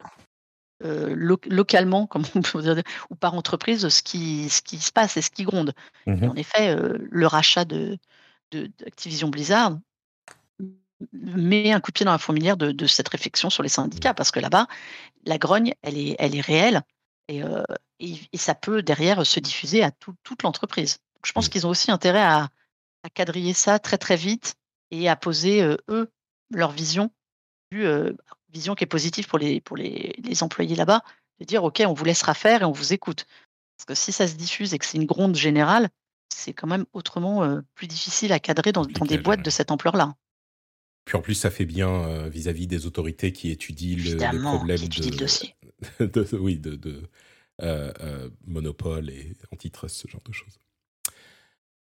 localement, comme on peut dire, ou par entreprise, ce qui, ce qui se passe et ce qui gronde. Mmh en effet, le rachat de, d'Activision Blizzard met un coup de pied dans la fourmilière de, cette réflexion sur les syndicats, parce que là-bas, la grogne, elle est, elle est réelle, et, et, ça peut derrière se diffuser à toute l'entreprise. Je pense mmh. qu'ils ont aussi intérêt à, à, quadriller ça très très vite et à poser, eux, leur vision, vision qui est positive pour les, pour les, les employés là-bas, de dire, OK, on vous laissera faire et on vous écoute. Parce que si ça se diffuse et que c'est une gronde générale, c'est quand même autrement plus difficile à cadrer dans, des boîtes de cette ampleur-là. Puis en plus, ça fait bien vis-à-vis des autorités qui étudient le, problème de, de, oui, de, de monopole et antitrust, ce genre de choses.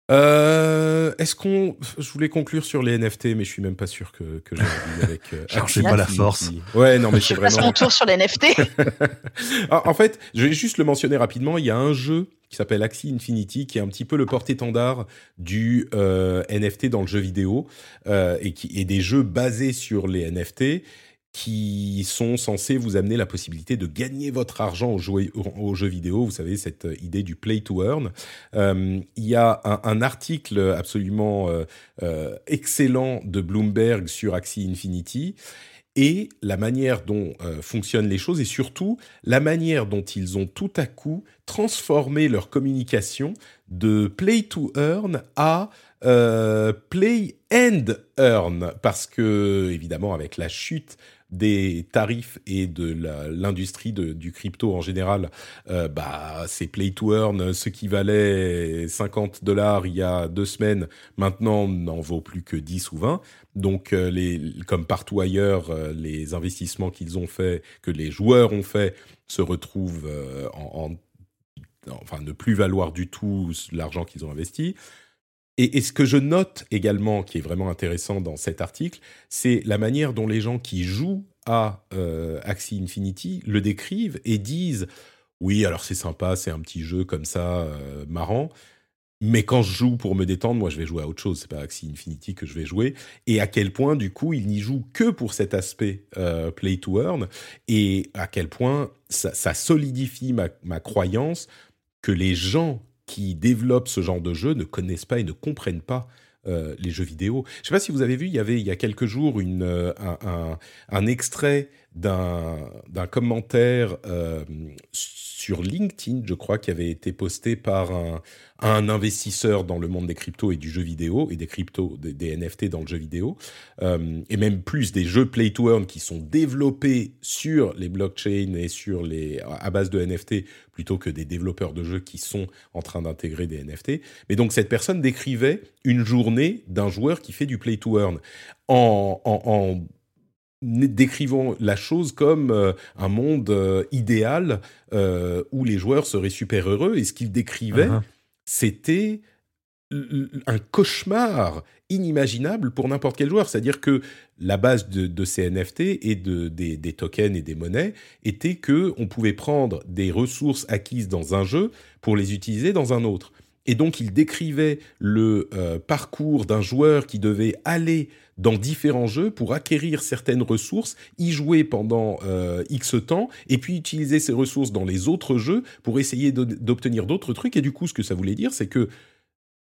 Euh, Est-ce qu'on. Je voulais conclure sur les NFT, mais je suis même pas sûr que, que j'ai envie avec. Euh, pas la force. Ouais, non, mais c'est vraiment. Je mon tour sur les NFT. En fait, je vais juste le mentionner rapidement. Il y a un jeu qui s'appelle Axie Infinity, qui est un petit peu le porte-étendard du euh, NFT dans le jeu vidéo euh, et qui est des jeux basés sur les NFT qui sont censés vous amener la possibilité de gagner votre argent au, au jeu vidéo. Vous savez, cette euh, idée du play to earn. Euh, il y a un, article absolument euh, excellent de Bloomberg sur Axie Infinity et la manière dont fonctionnent les choses et surtout la manière dont ils ont tout à coup transformé leur communication de play to earn à play and earn parce que évidemment avec la chute des tarifs et de l'industrie du crypto en général, euh, bah, c'est play to earn. Ce qui valait 50 dollars il y a deux semaines, maintenant n'en vaut plus que 10 ou 20. Donc, euh, les, comme partout ailleurs, euh, les investissements qu'ils ont fait, que les joueurs ont fait, se retrouvent en, en, enfin, ne plus valoir du tout l'argent qu'ils ont investi. Et, ce que je note également, qui est vraiment intéressant dans cet article, c'est la manière dont les gens qui jouent à euh, Axie Infinity le décrivent et disent oui, alors c'est sympa, c'est un petit jeu comme ça, euh, marrant. Mais quand je joue pour me détendre, moi je vais jouer à autre chose. C'est pas Axie Infinity que je vais jouer. Et à quel point, du coup, il n'y joue que pour cet aspect euh, play to earn. Et à quel point ça, solidifie ma croyance que les gens qui développent ce genre de jeu ne connaissent pas et ne comprennent pas euh, les jeux vidéo. Je ne sais pas si vous avez vu, il y avait il y a quelques jours euh, un, extrait d'un commentaire euh, sur LinkedIn, je crois, qui avait été posté par un, investisseur dans le monde des cryptos et du jeu vidéo, et des cryptos, des, NFT dans le jeu vidéo, euh, et même plus des jeux play to earn qui sont développés sur les blockchains et sur les, à base de NFT plutôt que des développeurs de jeux qui sont en train d'intégrer des NFT. Mais donc cette personne décrivait une journée d'un joueur qui fait du play to earn en décrivons la chose comme euh, un monde euh, idéal euh, où les joueurs seraient super heureux. Et ce qu'il décrivait, uh-huh. c'était un cauchemar inimaginable pour n'importe quel joueur. C'est-à-dire que la base de, ces NFT et de, des, des, tokens et des monnaies était que on pouvait prendre des ressources acquises dans un jeu pour les utiliser dans un autre. Et donc il décrivait le parcours d'un joueur qui devait aller dans différents jeux pour acquérir certaines ressources, y jouer pendant euh, X temps, et puis utiliser ces ressources dans les autres jeux pour essayer d'obtenir d'autres trucs. Et du coup, ce que ça voulait dire, c'est que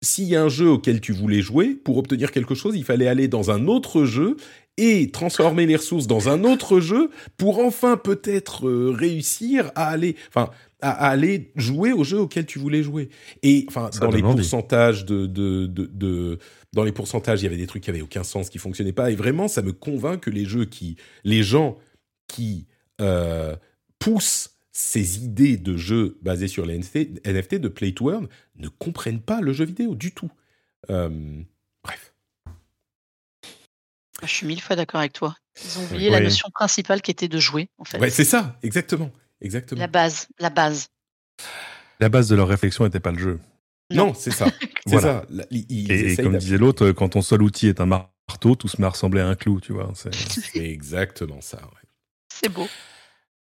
s'il y a un jeu auquel tu voulais jouer, pour obtenir quelque chose, il fallait aller dans un autre jeu et transformer les ressources dans un autre jeu pour enfin peut-être euh, réussir à aller, enfin, à, aller jouer au jeu auquel tu voulais jouer. Et enfin, dans les pourcentages de, de, de dans les pourcentages, il y avait des trucs qui avaient aucun sens, qui fonctionnaient pas. Et vraiment, ça me convainc que les jeux qui, les gens qui euh, poussent ces idées de jeux basés sur les NFT, de Play to Earn ne comprennent pas le jeu vidéo du tout. Euh, bref. Je suis mille fois d'accord avec toi. Ils ont oublié la notion principale qui était de jouer, en fait. Ouais, c'est ça, exactement, exactement. La base, la base. La base de leur réflexion n'était pas le jeu. Non, c'est ça. C'est ça. et, comme disait l'autre, quand ton seul outil est un marteau, tout se met à ressembler à un clou, tu vois. C'est exactement ça. C'est beau.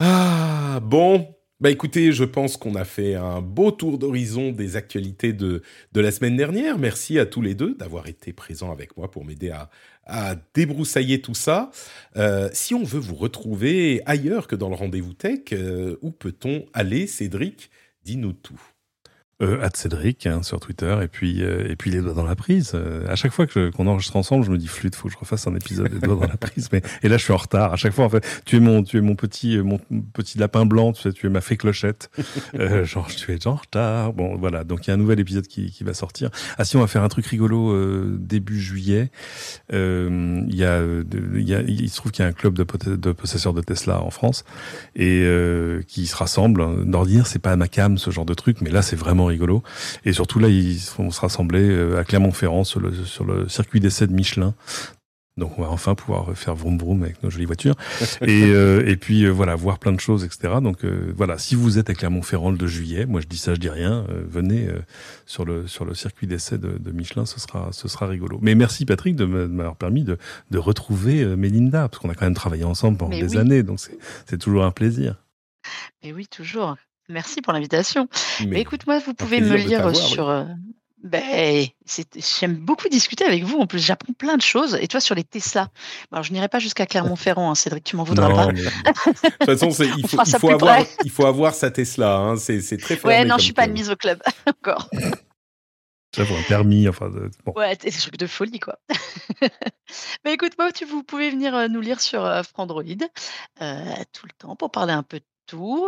Ah, bon. Bah écoutez, je pense qu'on a fait un beau tour d'horizon des actualités de, de la semaine dernière. Merci à tous les deux d'avoir été présents avec moi pour m'aider à, à débroussailler tout ça. Euh, si on veut vous retrouver ailleurs que dans le rendez-vous tech, euh, où peut-on aller, Cédric? Dis-nous tout euh, Cédric hein, sur Twitter et puis euh, et puis les doigts dans la prise. Euh, à chaque fois que qu'on enregistre ensemble, je me dis flûte, faut que je refasse un épisode des doigts dans la prise. Mais et là, je suis en retard. À chaque fois, en fait, tu es mon tu es mon petit euh, mon petit lapin blanc. Tu sais, tu es ma fée clochette. euh, genre, tu es en retard. Bon, voilà. Donc il y a un nouvel épisode qui qui va sortir. Ah si, on va faire un truc rigolo euh, début juillet. Il y a il y a il se trouve qu'il y a un club de, de possesseurs de Tesla en France et qui se rassemble. D'ordinaire, c'est pas à ma cam ce genre de truc, mais là, c'est vraiment rigolo. Et surtout là, ils vont se rassembler euh, à Clermont-Ferrand sur le, sur le circuit d'essai de Michelin. Donc on va enfin pouvoir faire vroom vroom avec nos jolies voitures. et, euh, et puis euh, voilà, voir plein de choses, etc. Donc euh, voilà, si vous êtes à Clermont-Ferrand le 2 juillet, moi je dis ça, je dis rien, venez sur le sur le circuit d'essai de, de, Michelin, ce sera ce sera rigolo. Mais merci Patrick de m'avoir permis de, de retrouver Mélinda, parce qu'on a quand même travaillé ensemble pendant Mais des oui. années, donc c'est toujours un plaisir. Mais oui, toujours. Merci pour l'invitation. Mais, Mais écoute-moi, vous pouvez me lire sur. euh, Ben, j'aime beaucoup discuter avec vous. En plus, j'apprends plein de choses. Et toi, sur les Tesla? Alors, je n'irai pas jusqu'à Clermont-Ferrand, hein, Cédric, tu m'en voudras Non, pas. mais- de toute façon, c'est- il faut, il ça avoir il faut avoir sa Tesla. Hein. C'est très fermé Ouais, non, je suis pas admise au club encore. J'avoue, un permis, enfin, de- bon. Ouais, c'est des trucs de folie, quoi. Mais écoute, moi, tu, vous pouvez venir euh, nous lire sur euh, Frandroid euh, tout le temps pour parler un peu de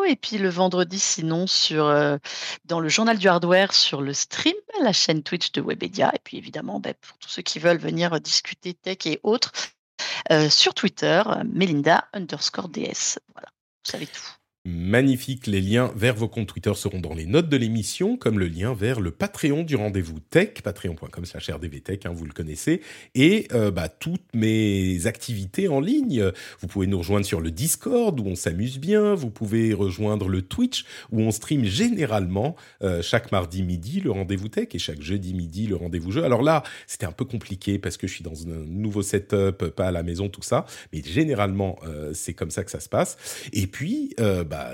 Et puis le vendredi, sinon, sur, euh, dans le journal du hardware sur le stream, la chaîne Twitch de Webedia. Et puis évidemment, ben, pour tous ceux qui veulent venir euh, discuter tech et autres, euh, sur Twitter, Melinda underscore DS. Voilà, vous savez tout. Magnifique, les liens vers vos comptes Twitter seront dans les notes de l'émission, comme le lien vers le Patreon du rendez-vous tech, patreon.com slash rdvtech, hein, vous le connaissez, et euh, bah, toutes mes activités en ligne. Vous pouvez nous rejoindre sur le Discord, où on s'amuse bien, vous pouvez rejoindre le Twitch, où on stream généralement euh, chaque mardi midi le rendez-vous tech, et chaque jeudi midi le rendez-vous jeu. Alors là, c'était un peu compliqué, parce que je suis dans un nouveau setup, pas à la maison, tout ça, mais généralement, euh, c'est comme ça que ça se passe. Et puis, bah,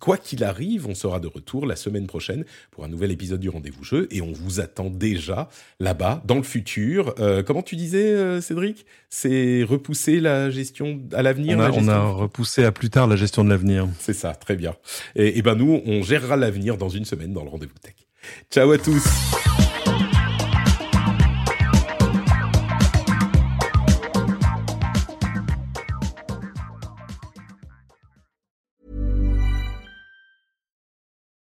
quoi qu'il arrive, on sera de retour la semaine prochaine pour un nouvel épisode du Rendez-vous Jeu et on vous attend déjà là-bas, dans le futur. Euh, comment tu disais, euh, Cédric? C'est repousser la gestion à l'avenir On la on a repoussé à plus tard la gestion de l'avenir. C'est ça, très bien. Et, et ben nous, on gérera l'avenir dans une semaine dans le Rendez-vous Tech. Ciao à tous